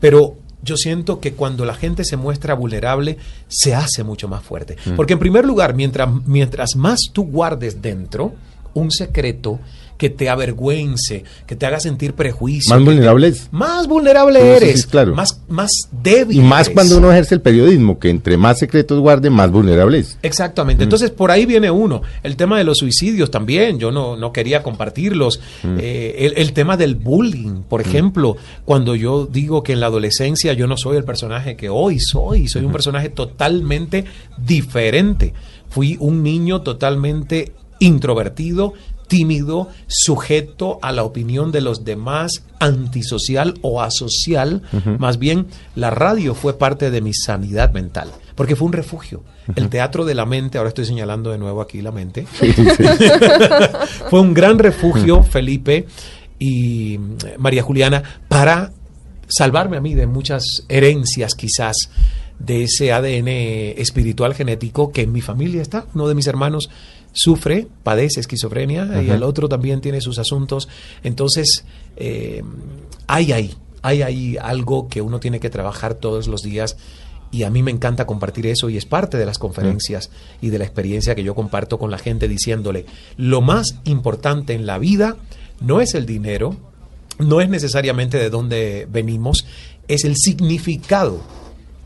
Pero yo siento que cuando la gente se muestra vulnerable, se hace mucho más fuerte. Porque en primer lugar, mientras, mientras más tú guardes dentro un secreto que te avergüence, que te haga sentir prejuicio. Más te- vulnerable. Más vulnerable eres. claro. Más, más débil. Y más eres. cuando uno ejerce el periodismo, que entre más secretos guarde, más vulnerable es. Exactamente. Entonces, por ahí viene uno. El tema de los suicidios también. Yo no, no quería compartirlos. Eh, el, el tema del bullying, por ejemplo. Cuando yo digo que en la adolescencia yo no soy el personaje que hoy soy. Soy un personaje totalmente diferente. Fui un niño totalmente introvertido, tímido, sujeto a la opinión de los demás, antisocial o asocial. Más bien, la radio fue parte de mi sanidad mental, porque fue un refugio. El teatro de la mente, ahora estoy señalando de nuevo aquí la mente, fue un gran refugio, Felipe y mm, María Juliana, para salvarme a mí de muchas herencias quizás de ese ADN espiritual genético que en mi familia está. Uno de mis hermanos sufre, padece esquizofrenia y el otro también tiene sus asuntos. Entonces, eh, hay ahí, hay ahí algo que uno tiene que trabajar todos los días y a mí me encanta compartir eso y es parte de las conferencias y de la experiencia que yo comparto con la gente diciéndole, lo más importante en la vida no es el dinero, no es necesariamente de dónde venimos, es el significado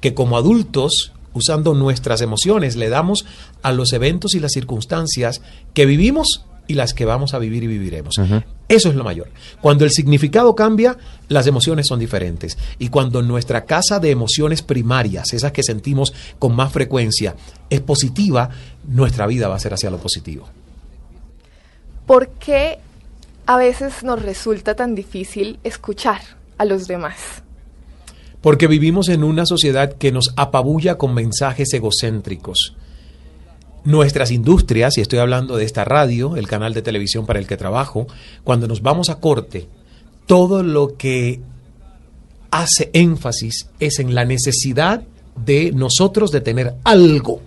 que como adultos, usando nuestras emociones, le damos a los eventos y las circunstancias que vivimos y las que vamos a vivir y viviremos. Eso es lo mayor. Cuando el significado cambia, las emociones son diferentes. Y cuando nuestra casa de emociones primarias, esas que sentimos con más frecuencia, es positiva, nuestra vida va a ser hacia lo positivo. ¿Por qué a veces nos resulta tan difícil escuchar a los demás? Porque vivimos en una sociedad que nos apabulla con mensajes egocéntricos. Nuestras industrias, y estoy hablando de esta radio, el canal de televisión para el que trabajo, cuando nos vamos a corte, todo lo que hace énfasis es en la necesidad de nosotros de tener algo,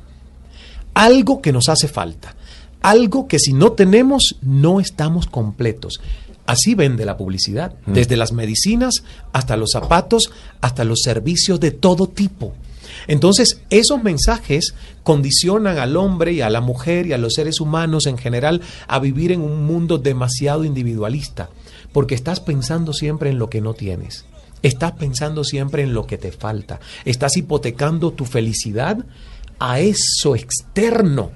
algo que nos hace falta, algo que si no tenemos no estamos completos. Así vende la publicidad, desde las medicinas hasta los zapatos, hasta los servicios de todo tipo. Entonces, esos mensajes condicionan al hombre y a la mujer y a los seres humanos en general a vivir en un mundo demasiado individualista, porque estás pensando siempre en lo que no tienes. Estás pensando siempre en lo que te falta. Estás hipotecando tu felicidad a eso externo.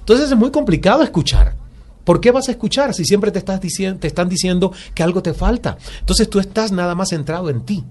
Entonces es muy complicado escuchar. ¿Por qué vas a escuchar si siempre te, están diciendo que algo te falta? Entonces tú estás nada más centrado en ti.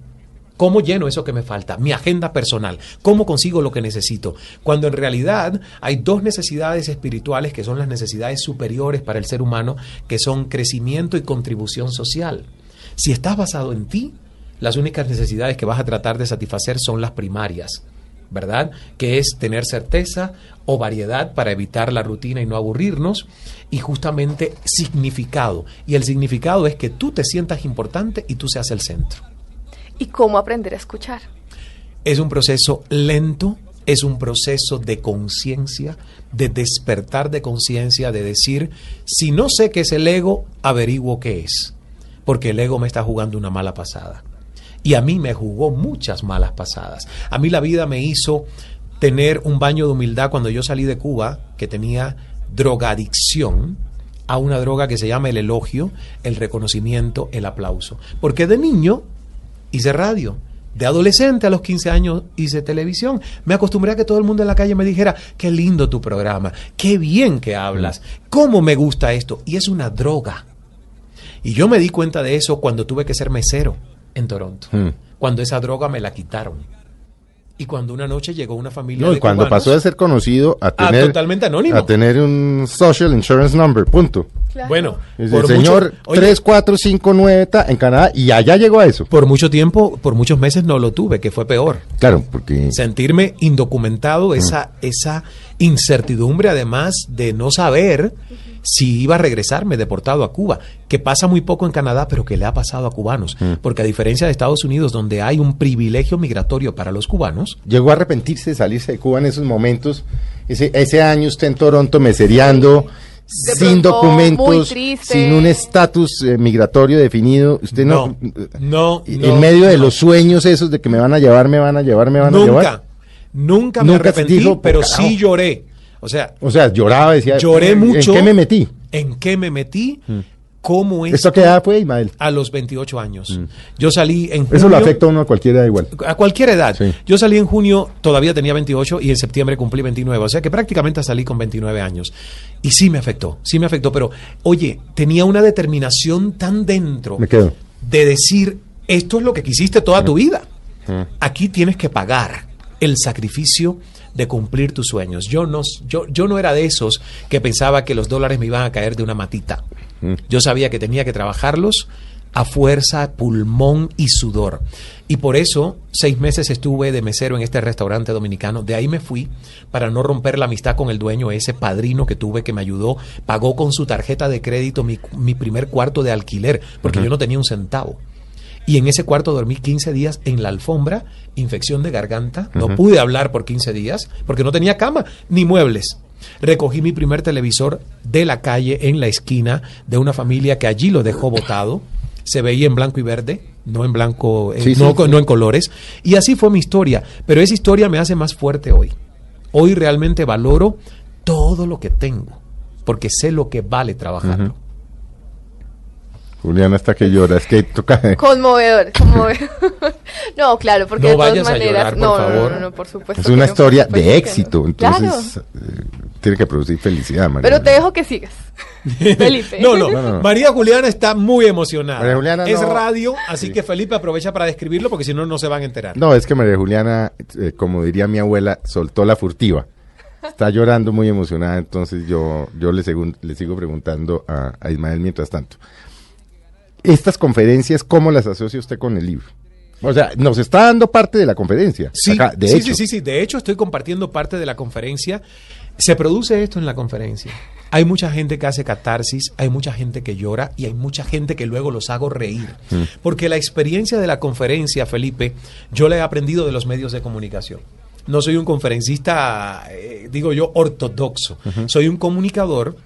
¿Cómo lleno eso que me falta? Mi agenda personal. ¿Cómo consigo lo que necesito? Cuando en realidad hay dos necesidades espirituales que son las necesidades superiores para el ser humano, que son crecimiento y contribución social. Si estás basado en ti, las únicas necesidades que vas a tratar de satisfacer son las primarias. ¿Verdad? Que es tener certeza o variedad para evitar la rutina y no aburrirnos y justamente significado. Y el significado es que tú te sientas importante y tú seas el centro. ¿Y cómo aprender a escuchar? Es un proceso lento, es un proceso de conciencia, de despertar de conciencia, de decir, si no sé qué es el ego, averiguo qué es, porque el ego me está jugando una mala pasada. Y a mí me jugó muchas malas pasadas. A mí la vida me hizo tener un baño de humildad cuando yo salí de Cuba, que tenía drogadicción, a una droga que se llama el elogio, el reconocimiento, el aplauso. Porque de niño hice radio, de adolescente a los 15 años hice televisión. Me acostumbré a que todo el mundo en la calle me dijera, qué lindo tu programa, qué bien que hablas, cómo me gusta esto. Y es una droga. Y yo me di cuenta de eso cuando tuve que ser mesero en Toronto, Mm. cuando esa droga me la quitaron. Y cuando una noche llegó una familia No, de y cuando cubanos- pasó de ser conocido a Ah, tener, totalmente anónimo. a tener un social insurance number, punto. Claro. Bueno, Es por el señor mucho- oye, 3, 4, 5, 9 ta, en Canadá y allá llegó a eso. por mucho tiempo, por muchos meses no lo tuve, que fue peor. Claro, porque sentirme indocumentado, esa, esa incertidumbre además de no saber si iba a regresarme deportado a Cuba, que pasa muy poco en Canadá, pero que le ha pasado a cubanos, porque a diferencia de Estados Unidos, donde hay un privilegio migratorio para los cubanos, llegó a arrepentirse de salirse de Cuba en esos momentos. Ese, ese año usted en Toronto mesereando, De sin pronto, documentos, sin un estatus eh, migratorio definido. Usted no, no, en no, medio de los sueños esos de que me van a llevar, me van a llevar, me van a llevar. Nunca, me Nunca arrepentí, dijo, pero "Carajo". sí lloré. O sea, O sea, lloraba, decía, lloré "¿En mucho. qué me metí? ¿En qué me metí? ¿Cómo es? ¿Esto qué edad fue, Ismael? A los 28 años. Yo salí en Eso lo junio- afecta a uno a cualquiera igual. a cualquier edad. Sí. Yo salí en junio, todavía tenía 28 y en septiembre cumplí 29, o sea que prácticamente salí con 29 años. Y sí me afectó, sí me afectó, pero oye, tenía una determinación tan dentro Me quedo. de decir, esto es lo que quisiste toda tu vida. Aquí tienes que pagar el sacrificio de cumplir tus sueños. Yo no, yo, yo no era de esos que pensaba que los dólares me iban a caer de una matita. Yo sabía que tenía que trabajarlos a fuerza, pulmón y sudor. Y por eso seis meses estuve de mesero en este restaurante dominicano. De ahí me fui para no romper la amistad con el dueño, ese padrino que tuve que me ayudó. Pagó con su tarjeta de crédito mi, mi primer cuarto de alquiler, porque yo no tenía un centavo. Y en ese cuarto dormí 15 días en la alfombra, infección de garganta. No pude hablar por 15 días porque no tenía cama ni muebles. Recogí mi primer televisor de la calle en la esquina de una familia que allí lo dejó botado. Se veía en blanco y verde, no en blanco, eh, Sí, sí, no, sí. no en colores. Y así fue mi historia. Pero esa historia me hace más fuerte hoy. Hoy realmente valoro todo lo que tengo porque sé lo que vale trabajarlo. Juliana hasta que llora, es que toca... Conmovedor, conmovedor. no, claro, porque No de todas vayas a maneras. llorar, por no, no, favor. no, no, por supuesto. Es una historia de éxito, Claro, entonces eh, tiene que producir felicidad, María. pero te dejo que sigas. Felipe. No, no, No, no, no. María Juliana está muy emocionada. María Juliana es no- radio, así que Felipe aprovecha para describirlo porque si no, no se van a enterar. No, es que María Juliana, eh, como diría mi abuela, soltó la furtiva. Está llorando muy emocionada, entonces yo, yo le, segun- le sigo preguntando a, a Ismael mientras tanto. Estas conferencias, ¿cómo las asocia usted con el libro? O sea, nos está dando parte de la conferencia. Sí, acá, de sí, hecho. sí, sí, sí. De hecho, estoy compartiendo parte de la conferencia. Se produce esto en la conferencia. Hay mucha gente que hace catarsis, hay mucha gente que llora y hay mucha gente que luego los hago reír. Mm. Porque la experiencia de la conferencia, Felipe, yo la he aprendido de los medios de comunicación. No soy un conferencista, eh, digo yo, ortodoxo. Soy un comunicador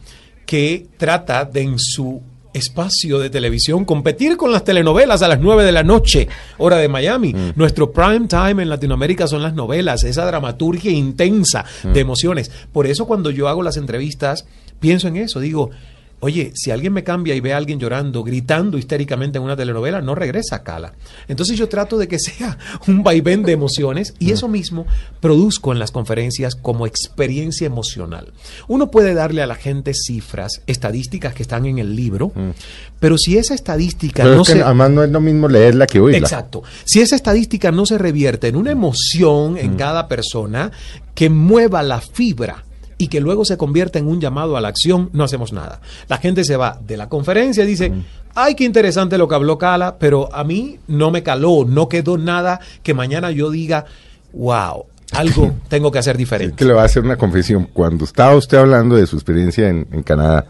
que trata de en su espacio de televisión competir con las telenovelas a las 9 de la noche, hora de Miami. Nuestro prime time en Latinoamérica son las novelas, esa dramaturgia intensa de emociones. Por eso cuando yo hago las entrevistas, pienso en eso, digo, Oye, si alguien me cambia y ve a alguien llorando, gritando histéricamente en una telenovela, no regresa a Cala. Entonces yo trato de que sea un vaivén de emociones y eso mismo produzco en las conferencias como experiencia emocional. Uno puede darle a la gente cifras, estadísticas que están en el libro, pero si esa estadística Pero no es que se... además no es lo mismo leerla que oírla. Exacto. Si esa estadística no se revierte en una emoción en cada persona que mueva la fibra y que luego se convierta en un llamado a la acción, no hacemos nada. La gente se va de la conferencia y dice, ay, qué interesante lo que habló Cala, pero a mí no me caló, no quedó nada que mañana yo diga, wow, algo tengo que hacer Es diferente. que le voy a hacer una confesión. Cuando estaba usted hablando de su experiencia en, en Canadá,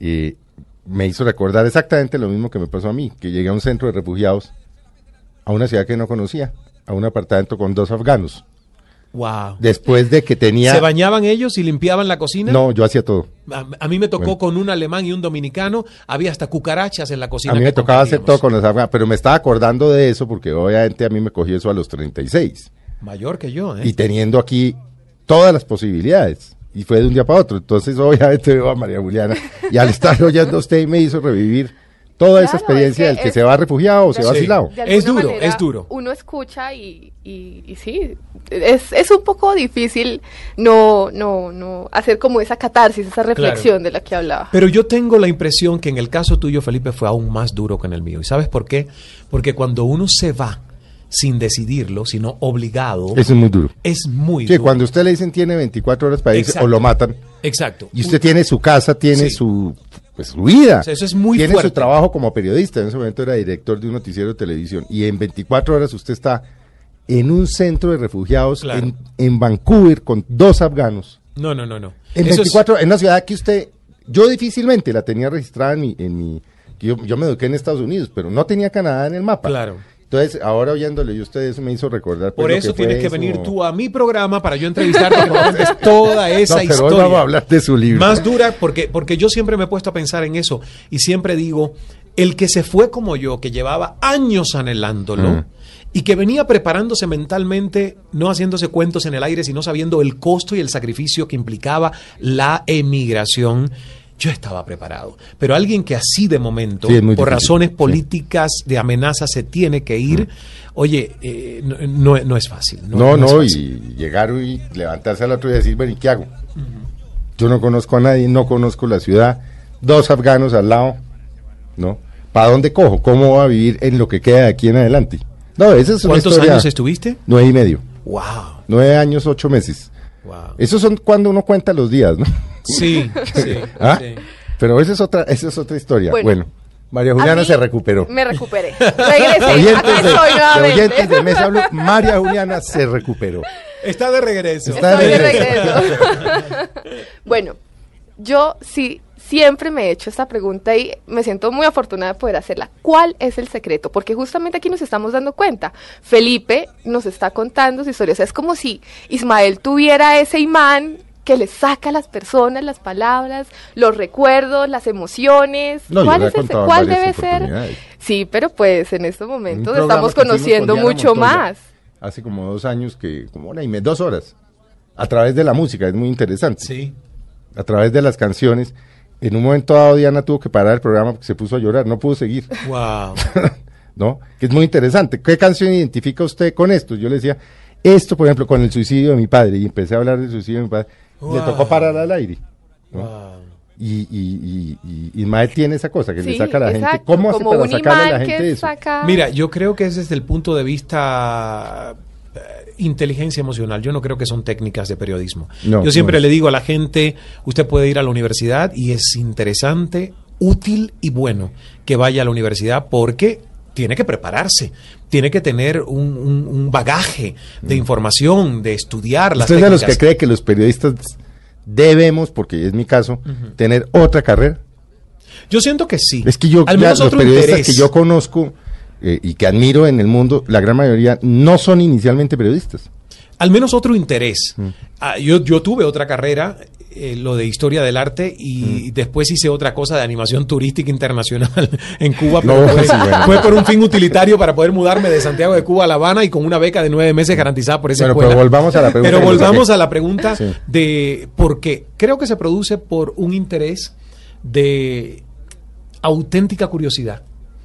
eh, me hizo recordar exactamente lo mismo que me pasó a mí, que llegué a un centro de refugiados, a una ciudad que no conocía, a un apartamento con dos afganos. Wow. Después de que tenía... ¿Se bañaban ellos y limpiaban la cocina? No, yo hacía todo. A, a mí me tocó Bueno. con un alemán y un dominicano, había hasta cucarachas en la cocina. A mí me tocaba hacer todo con los afganos, pero me estaba acordando de eso porque obviamente a mí me cogió eso a los 36. Mayor que yo, ¿eh? y teniendo aquí todas las posibilidades. Y fue de un día para otro. Entonces, obviamente, veo a María Juliana. Y al estar oyendo a usted, me hizo revivir toda esa experiencia es que del que es- se va refugiado o se va Sí. asilado. Es duro, es duro. Uno escucha y, y, y sí, es, es un poco difícil no, no, no hacer como esa catarsis, esa reflexión de la que hablaba. Pero yo tengo la impresión que en el caso tuyo, Felipe, fue aún más duro que en el mío. ¿Y sabes por qué? Porque cuando uno se va sin decidirlo, sino obligado, Eso es muy duro. es muy Que duro. cuando usted le dicen tiene 24 horas para irse o lo matan, Exacto. y usted tiene su casa, tiene Sí. su, pues, su vida. O sea, eso es muy Tiene fuerte. su trabajo como periodista. En ese momento era director de un noticiero de televisión. Y en 24 horas usted está en un centro de refugiados Claro. en, en Vancouver con dos afganos. No, no, no, no. En Eso es- 24 en una ciudad que usted, yo difícilmente la tenía registrada en mi, en mi yo, yo me eduqué en Estados Unidos, pero no tenía Canadá en el mapa. Claro. Entonces, ahora oyéndole y usted eso me hizo recordar. pues, Por eso que tienes que eso. venir tú a mi programa para yo entrevistarte cuentes toda esa No, pero hoy historia. vamos a hablar de su libro. Más dura, porque, porque yo siempre me he puesto a pensar en eso y siempre digo, el que se fue como yo, que llevaba años anhelándolo Mm. y que venía preparándose mentalmente, no haciéndose cuentos en el aire, sino sabiendo el costo y el sacrificio que implicaba la emigración. Yo estaba preparado, pero alguien que así de momento, Sí, por difícil, razones sí. políticas de amenaza, se tiene que ir, oye, eh, no, no- no es fácil. No, No, fácil. y llegar y levantarse al otro día y decir, bueno, ¿y qué hago? Yo no conozco a nadie, no conozco la ciudad, dos afganos al lado, ¿no? ¿Para dónde cojo? ¿Cómo voy a vivir en lo que queda de aquí en adelante? No, esa es una ¿Cuántos historia- años estuviste? Nueve y medio. Wow, Nueve años, ocho meses. wow. Esos son cuando uno cuenta los días, ¿no? Sí, sí, ¿Ah? sí. Pero esa es otra, esa es otra historia. Bueno, Bueno, María Juliana se recuperó. Me recuperé. Regresé. Oyentes de, estoy de nuevamente. oyentes de Mesa Blue, María Juliana se recuperó. Está de regreso. Está Estoy de de regreso. bueno, yo sí siempre me he hecho esta pregunta y me siento muy afortunada de poder hacerla. ¿Cuál es el secreto? Porque justamente aquí nos estamos dando cuenta. Felipe nos está contando su historia. O sea, es como si Ismael tuviera ese imán que le saca a las personas las palabras, los recuerdos, las emociones. No, ¿Cuál, es debe ser? Sí, pero pues en estos momentos estamos conociendo mucho Montoya más. Hace como dos años que, como una y me, dos horas, a través de la música, es muy interesante. Sí. A través de las canciones. En un momento dado Diana tuvo que parar el programa porque se puso a llorar, no pudo seguir, Wow. ¿no? Que es muy interesante. ¿Qué canción identifica usted con esto? Yo le decía, esto, por ejemplo, con el suicidio de mi padre, y empecé a hablar del suicidio de mi padre, le tocó parar al aire. ¿no? wow. Y, y, y, y Ismael tiene esa cosa que le saca a la gente. ¿Cómo hace como para sacarle a la gente eso? saca- Mira, yo creo que es desde el punto de vista eh, inteligencia emocional. Yo no creo que son técnicas de periodismo. No, yo siempre no. le digo a la gente, usted puede ir a la universidad y es interesante, útil y bueno que vaya a la universidad porque tiene que prepararse, tiene que tener un, un- un bagaje de información, de estudiar las Mm. ¿Usted es de los técnicas. que cree que los periodistas debemos, porque es mi caso, tener otra carrera? Yo siento que sí. Es que yo, al ya menos los periodistas interés. que yo conozco eh, y que admiro en el mundo, la gran mayoría no son inicialmente periodistas. al menos otro interés. Mm. Ah, yo, yo tuve otra carrera, eh, lo de historia del arte, y Mm. después hice otra cosa de animación turística internacional en Cuba, No, pero fue, sí, bueno. fue por un fin utilitario para poder mudarme de Santiago de Cuba a La Habana y con una beca de nueve meses garantizada por esa Bueno, escuela. pero volvamos a la pregunta Pero volvamos a la pregunta Sí. de por qué. Creo que se produce por un interés de auténtica curiosidad.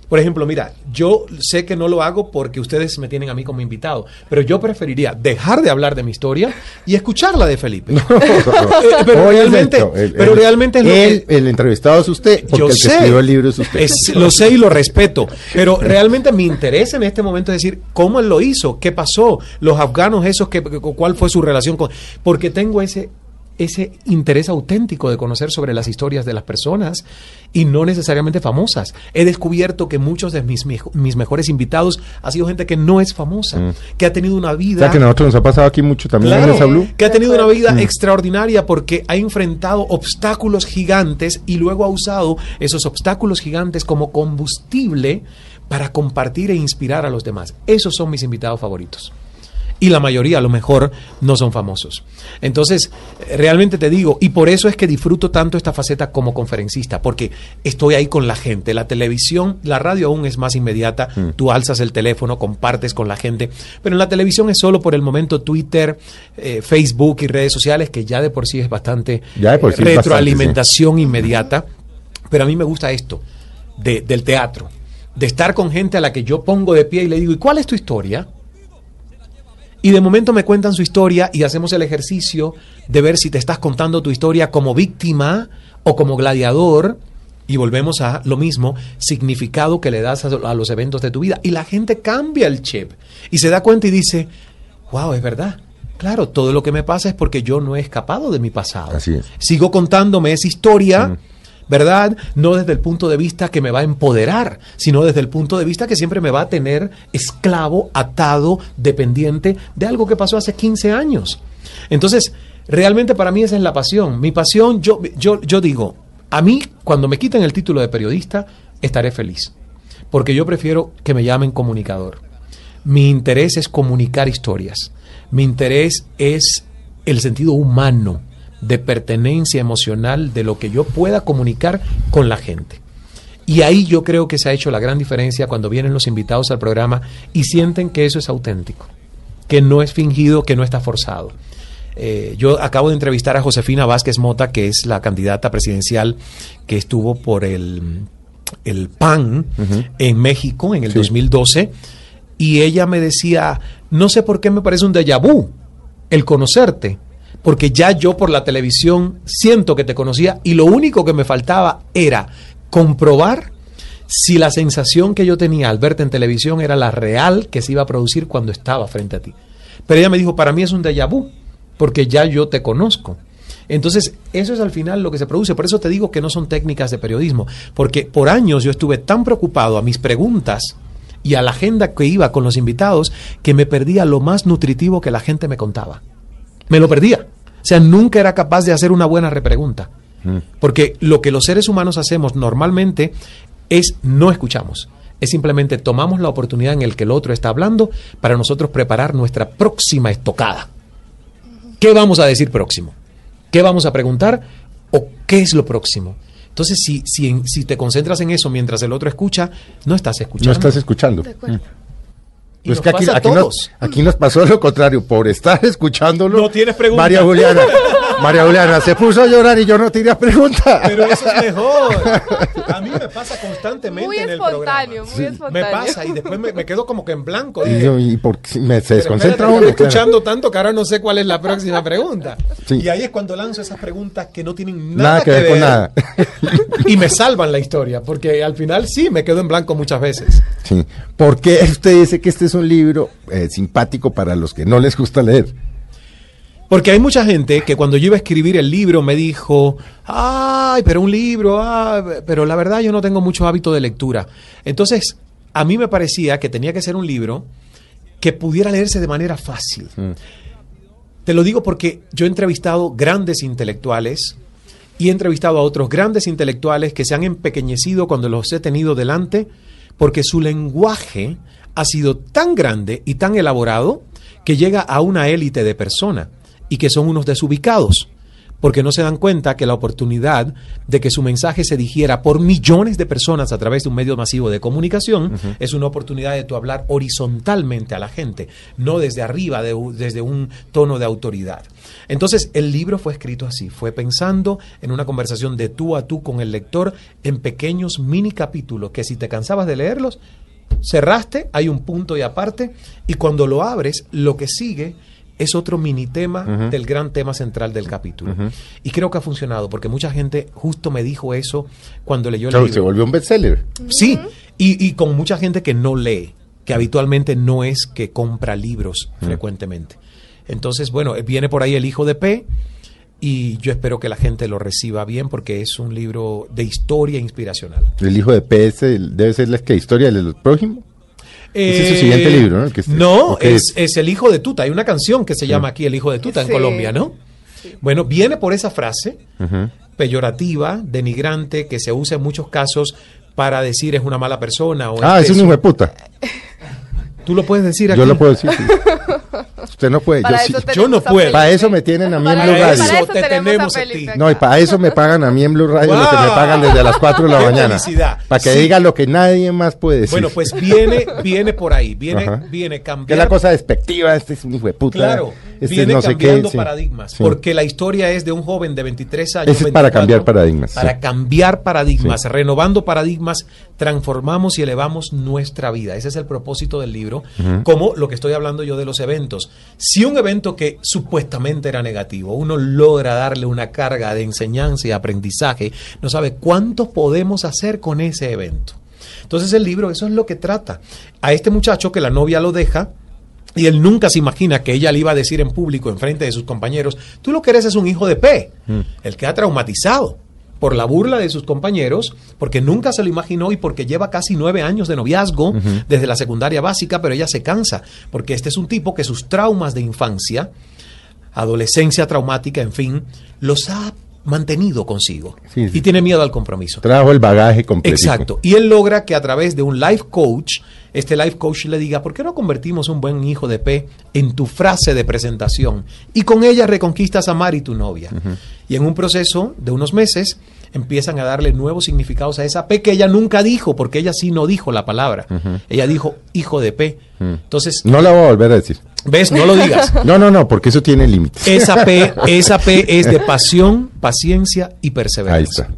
Por ejemplo, mira, yo sé que no lo hago porque ustedes me tienen a mí como invitado, pero yo preferiría dejar de hablar de mi historia y escucharla de Felipe. Eh, pero Oye, realmente- el- pero realmente es lo que- el entrevistado es usted, porque Yo el que sé. escribió el libro es usted. Es- lo sé y lo respeto, pero realmente mi interés en este momento es decir cómo él lo hizo, qué pasó, los afganos esos, que- cuál fue su relación con... Porque tengo ese, ese interés auténtico de conocer sobre las historias de las personas y no necesariamente famosas. He descubierto que muchos de mis, mis mejores invitados ha sido gente que no es famosa, Mm. que ha tenido una O vida... sea que a nosotros nos ha pasado aquí mucho también Claro, en esa Blue. que ha tenido una vida Mm. extraordinaria porque ha enfrentado obstáculos gigantes y luego ha usado esos obstáculos gigantes como combustible para compartir e inspirar a los demás. Esos son mis invitados favoritos. Y la mayoría a lo mejor no son famosos. Entonces, realmente te digo, y por eso es que disfruto tanto esta faceta como conferencista, porque estoy ahí con la gente. La televisión, la radio aún es más inmediata, Mm. tú alzas el teléfono, compartes con la gente, pero en la televisión es solo por el momento Twitter, eh, Facebook y redes sociales, que ya de por sí es bastante Ya de por eh, bastante, retroalimentación inmediata, pero a mí me gusta esto de- del teatro, de estar con gente a la que yo pongo de pie y le digo, ¿y cuál es tu historia? Y de momento me cuentan su historia y hacemos el ejercicio de ver si te estás contando tu historia como víctima o como gladiador. Y volvemos a lo mismo, significado que le das a, los eventos de tu vida. Y la gente cambia el chip y se da cuenta y dice, wow, es verdad. Claro, todo lo que me pasa es porque yo no he escapado de mi pasado. Así es. Sigo contándome esa historia, ¿verdad? No desde el punto de vista que me va a empoderar, sino desde el punto de vista que siempre me va a tener esclavo, atado, dependiente de algo que pasó hace 15 años. Entonces, realmente para mí esa es la pasión. Mi pasión, yo, yo, yo digo, a mí cuando me quiten el título de periodista, estaré feliz. Porque yo prefiero que me llamen comunicador. Mi interés es comunicar historias. Mi interés es el sentido humano de pertenencia emocional de lo que yo pueda comunicar con la gente. Y ahí yo creo que se ha hecho la gran diferencia cuando vienen los invitados al programa y sienten que eso es auténtico, que no es fingido, que no está forzado. Eh, yo acabo de entrevistar a Josefina Vázquez Mota, que es la candidata presidencial que estuvo por el, el PAN en México en el Sí. 2012, y ella me decía, no sé por qué me parece un déjà vu el conocerte, porque ya yo por la televisión siento que te conocía y lo único que me faltaba era comprobar si la sensación que yo tenía al verte en televisión era la real que se iba a producir cuando estaba frente a ti. Pero ella me dijo, para mí es un déjà vu, porque ya yo te conozco. Entonces, eso es al final lo que se produce. Por eso te digo que no son técnicas de periodismo, porque por años yo estuve tan preocupado a mis preguntas y a la agenda que iba con los invitados que me perdía lo más nutritivo que la gente me contaba. Me lo perdía. O sea, nunca era capaz de hacer una buena repregunta. Porque lo que los seres humanos hacemos normalmente es no escuchamos. Es simplemente tomamos la oportunidad en el que el otro está hablando para nosotros preparar nuestra próxima estocada. ¿Qué vamos a decir próximo? ¿Qué vamos a preguntar? ¿O qué es lo próximo? Entonces, si, si, si te concentras en eso mientras el otro escucha, no estás escuchando. No estás escuchando. De acuerdo. Y Pues nos que aquí, pasa a aquí nos, todos. aquí nos pasó lo contrario, por estar escuchándolo. No tienes pregunta. María Juliana, María Juliana se puso a llorar y yo no tenía pregunta. Pero eso es mejor. A mí me pasa constantemente Muy en el espontáneo, programa. muy Me espontáneo. pasa y después me, me quedo como que en blanco. y yo, ¿y por me se "Pero desconcentra uno? estoy claro. escuchando tanto que ahora no sé cuál es la próxima pregunta. Sí. Y ahí es cuando lanzo esas preguntas que no tienen nada, Nada que ver con nada. y me salvan la historia, porque al final sí me quedo en blanco muchas veces. Sí. ¿Por qué usted dice que este es un libro eh, simpático para los que no les gusta leer? Porque hay mucha gente que cuando yo iba a escribir el libro me dijo, ay, pero un libro, ah, pero la verdad yo no tengo mucho hábito de lectura. Entonces, a mí me parecía que tenía que ser un libro que pudiera leerse de manera fácil. Te lo digo porque yo he entrevistado grandes intelectuales y he entrevistado a otros grandes intelectuales que se han empequeñecido cuando los he tenido delante porque su lenguaje ha sido tan grande y tan elaborado que llega a una élite de persona y que son unos desubicados porque no se dan cuenta que la oportunidad de que su mensaje se digiera por millones de personas a través de un medio masivo de comunicación es una oportunidad de tu hablar horizontalmente a la gente, no desde arriba, de desde un tono de autoridad. Entonces, el libro fue escrito así, fue pensando en una conversación de tú a tú con el lector en pequeños mini capítulos que si te cansabas de leerlos, cerraste, hay un punto y aparte, y cuando lo abres, lo que sigue es otro mini tema del gran tema central del capítulo. Y creo que ha funcionado, porque mucha gente justo me dijo eso cuando leyó el Claro, libro. se volvió un bestseller. Sí, y, y con mucha gente que no lee, que habitualmente no es que compra libros frecuentemente. Entonces, bueno, eh, viene por ahí El Hijo de P y yo espero que la gente lo reciba bien porque es un libro de historia inspiracional. El hijo de PS debe ser la que historia de los Ese es su Eh, siguiente libro, ¿no? El que esté- no, ¿o qué es, es El Hijo de Tuta. Hay una canción que se llama aquí El Hijo de Tuta en. Colombia, ¿no? Bueno, viene por esa frase peyorativa, denigrante, que se usa en muchos casos para decir es una mala persona. O Ah, es un hijo de puta. Tú lo puedes decir aquí. Yo lo puedo decir. sí. Usted no puede. Yo, sí. yo no puedo. Para eso me tienen a mí en Blue Radio. para Eso te tenemos a ti. No, y para eso me pagan a mí en Blue Radio lo que me Wow. pagan desde las 4 de la Qué mañana. felicidad. Para que Sí. diga lo que nadie más puede decir. Bueno, pues viene, viene por ahí, viene, Ajá. viene que cambiando. es la cosa despectiva, este es un hijo de puta. Claro, este es viene no sé qué, cambiando paradigmas, Sí. porque la historia es de un joven de 23 años. Es para 24, cambiar paradigmas, Para sí. cambiar paradigmas, renovando paradigmas, transformamos y elevamos nuestra vida. Ese es el propósito del libro, como lo que estoy hablando yo de los eventos. Si un evento que supuestamente era negativo, uno logra darle una carga de enseñanza y aprendizaje, no sabe cuánto podemos hacer con ese evento. Entonces el libro, eso es lo que trata. A este muchacho que la novia lo deja, y él nunca se imagina que ella le iba a decir en público, en frente de sus compañeros, tú lo que eres es un hijo de P. Él queda traumatizado por la burla de sus compañeros, porque nunca se lo imaginó y porque lleva casi nueve años de noviazgo desde la secundaria básica, pero ella se cansa, porque este es un tipo que sus traumas de infancia, adolescencia traumática, en fin, los ha mantenido consigo Sí, sí. y tiene miedo al compromiso. Trajo el bagaje completo. Exacto. Y él logra que a través de un life coach, este life coach le diga, ¿por qué no convertimos un buen hijo de P en tu frase de presentación? Y con ella reconquistas a Mari, tu novia. Y en un proceso de unos meses empiezan a darle nuevos significados a esa P que ella nunca dijo, porque ella sí no dijo la palabra. Ella dijo hijo de P. Entonces, No la voy a volver a decir. ¿ves? No lo digas. No, no, no, porque eso tiene límites. Esa P, esa P es de pasión, paciencia y Ahí perseverancia está.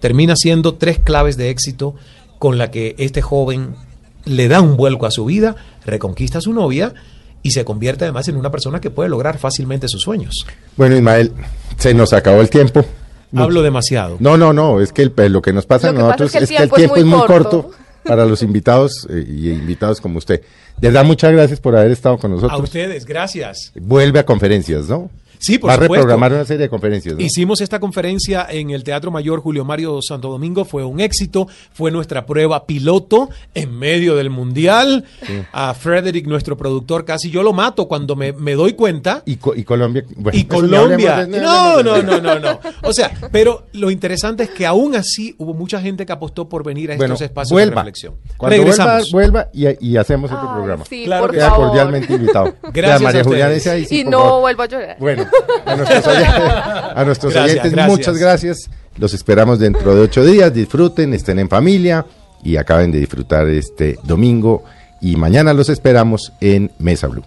termina siendo tres claves de éxito con la que este joven le da un vuelco a su vida, reconquista a su novia y se convierte además en una persona que puede lograr fácilmente sus sueños. Bueno, Ismael, se nos acabó el tiempo. Hablo demasiado. No, no, no, es que el- pues, lo que nos pasa a que pasa nosotros es que el tiempo es muy corto, para los invitados eh, y invitados como usted. De verdad, muchas gracias por haber estado con A nosotros. ustedes, gracias. Vuelve a conferencias, ¿no? Sí, por Va a supuesto. reprogramar una serie de conferencias, ¿no? Hicimos esta conferencia en el Teatro Mayor Julio Mario Santo Domingo, fue un éxito, fue nuestra prueba piloto en medio del Mundial. A Frederick, nuestro productor, casi yo lo mato cuando me, me doy cuenta. Y, Co- y Colombia. bueno, y Colombia. de- No, no, no, no, no. O sea, pero lo interesante es que aún así hubo mucha gente que apostó por venir a Bueno, estos espacios vuelva. de reflexión. Cuando vuelva, Regresamos. vuelva y, y hacemos otro programa. sí, Claro por que favor. cordialmente invitado. Gracias María a Juliana dice ahí, sí, y no favor. vuelvo a llorar. Bueno, a nuestros oyentes, a nuestros Gracias, oyentes gracias. muchas gracias. Los esperamos dentro de ocho días. Disfruten, estén en familia y acaben de disfrutar este domingo. Y mañana los esperamos en Mesa Blue.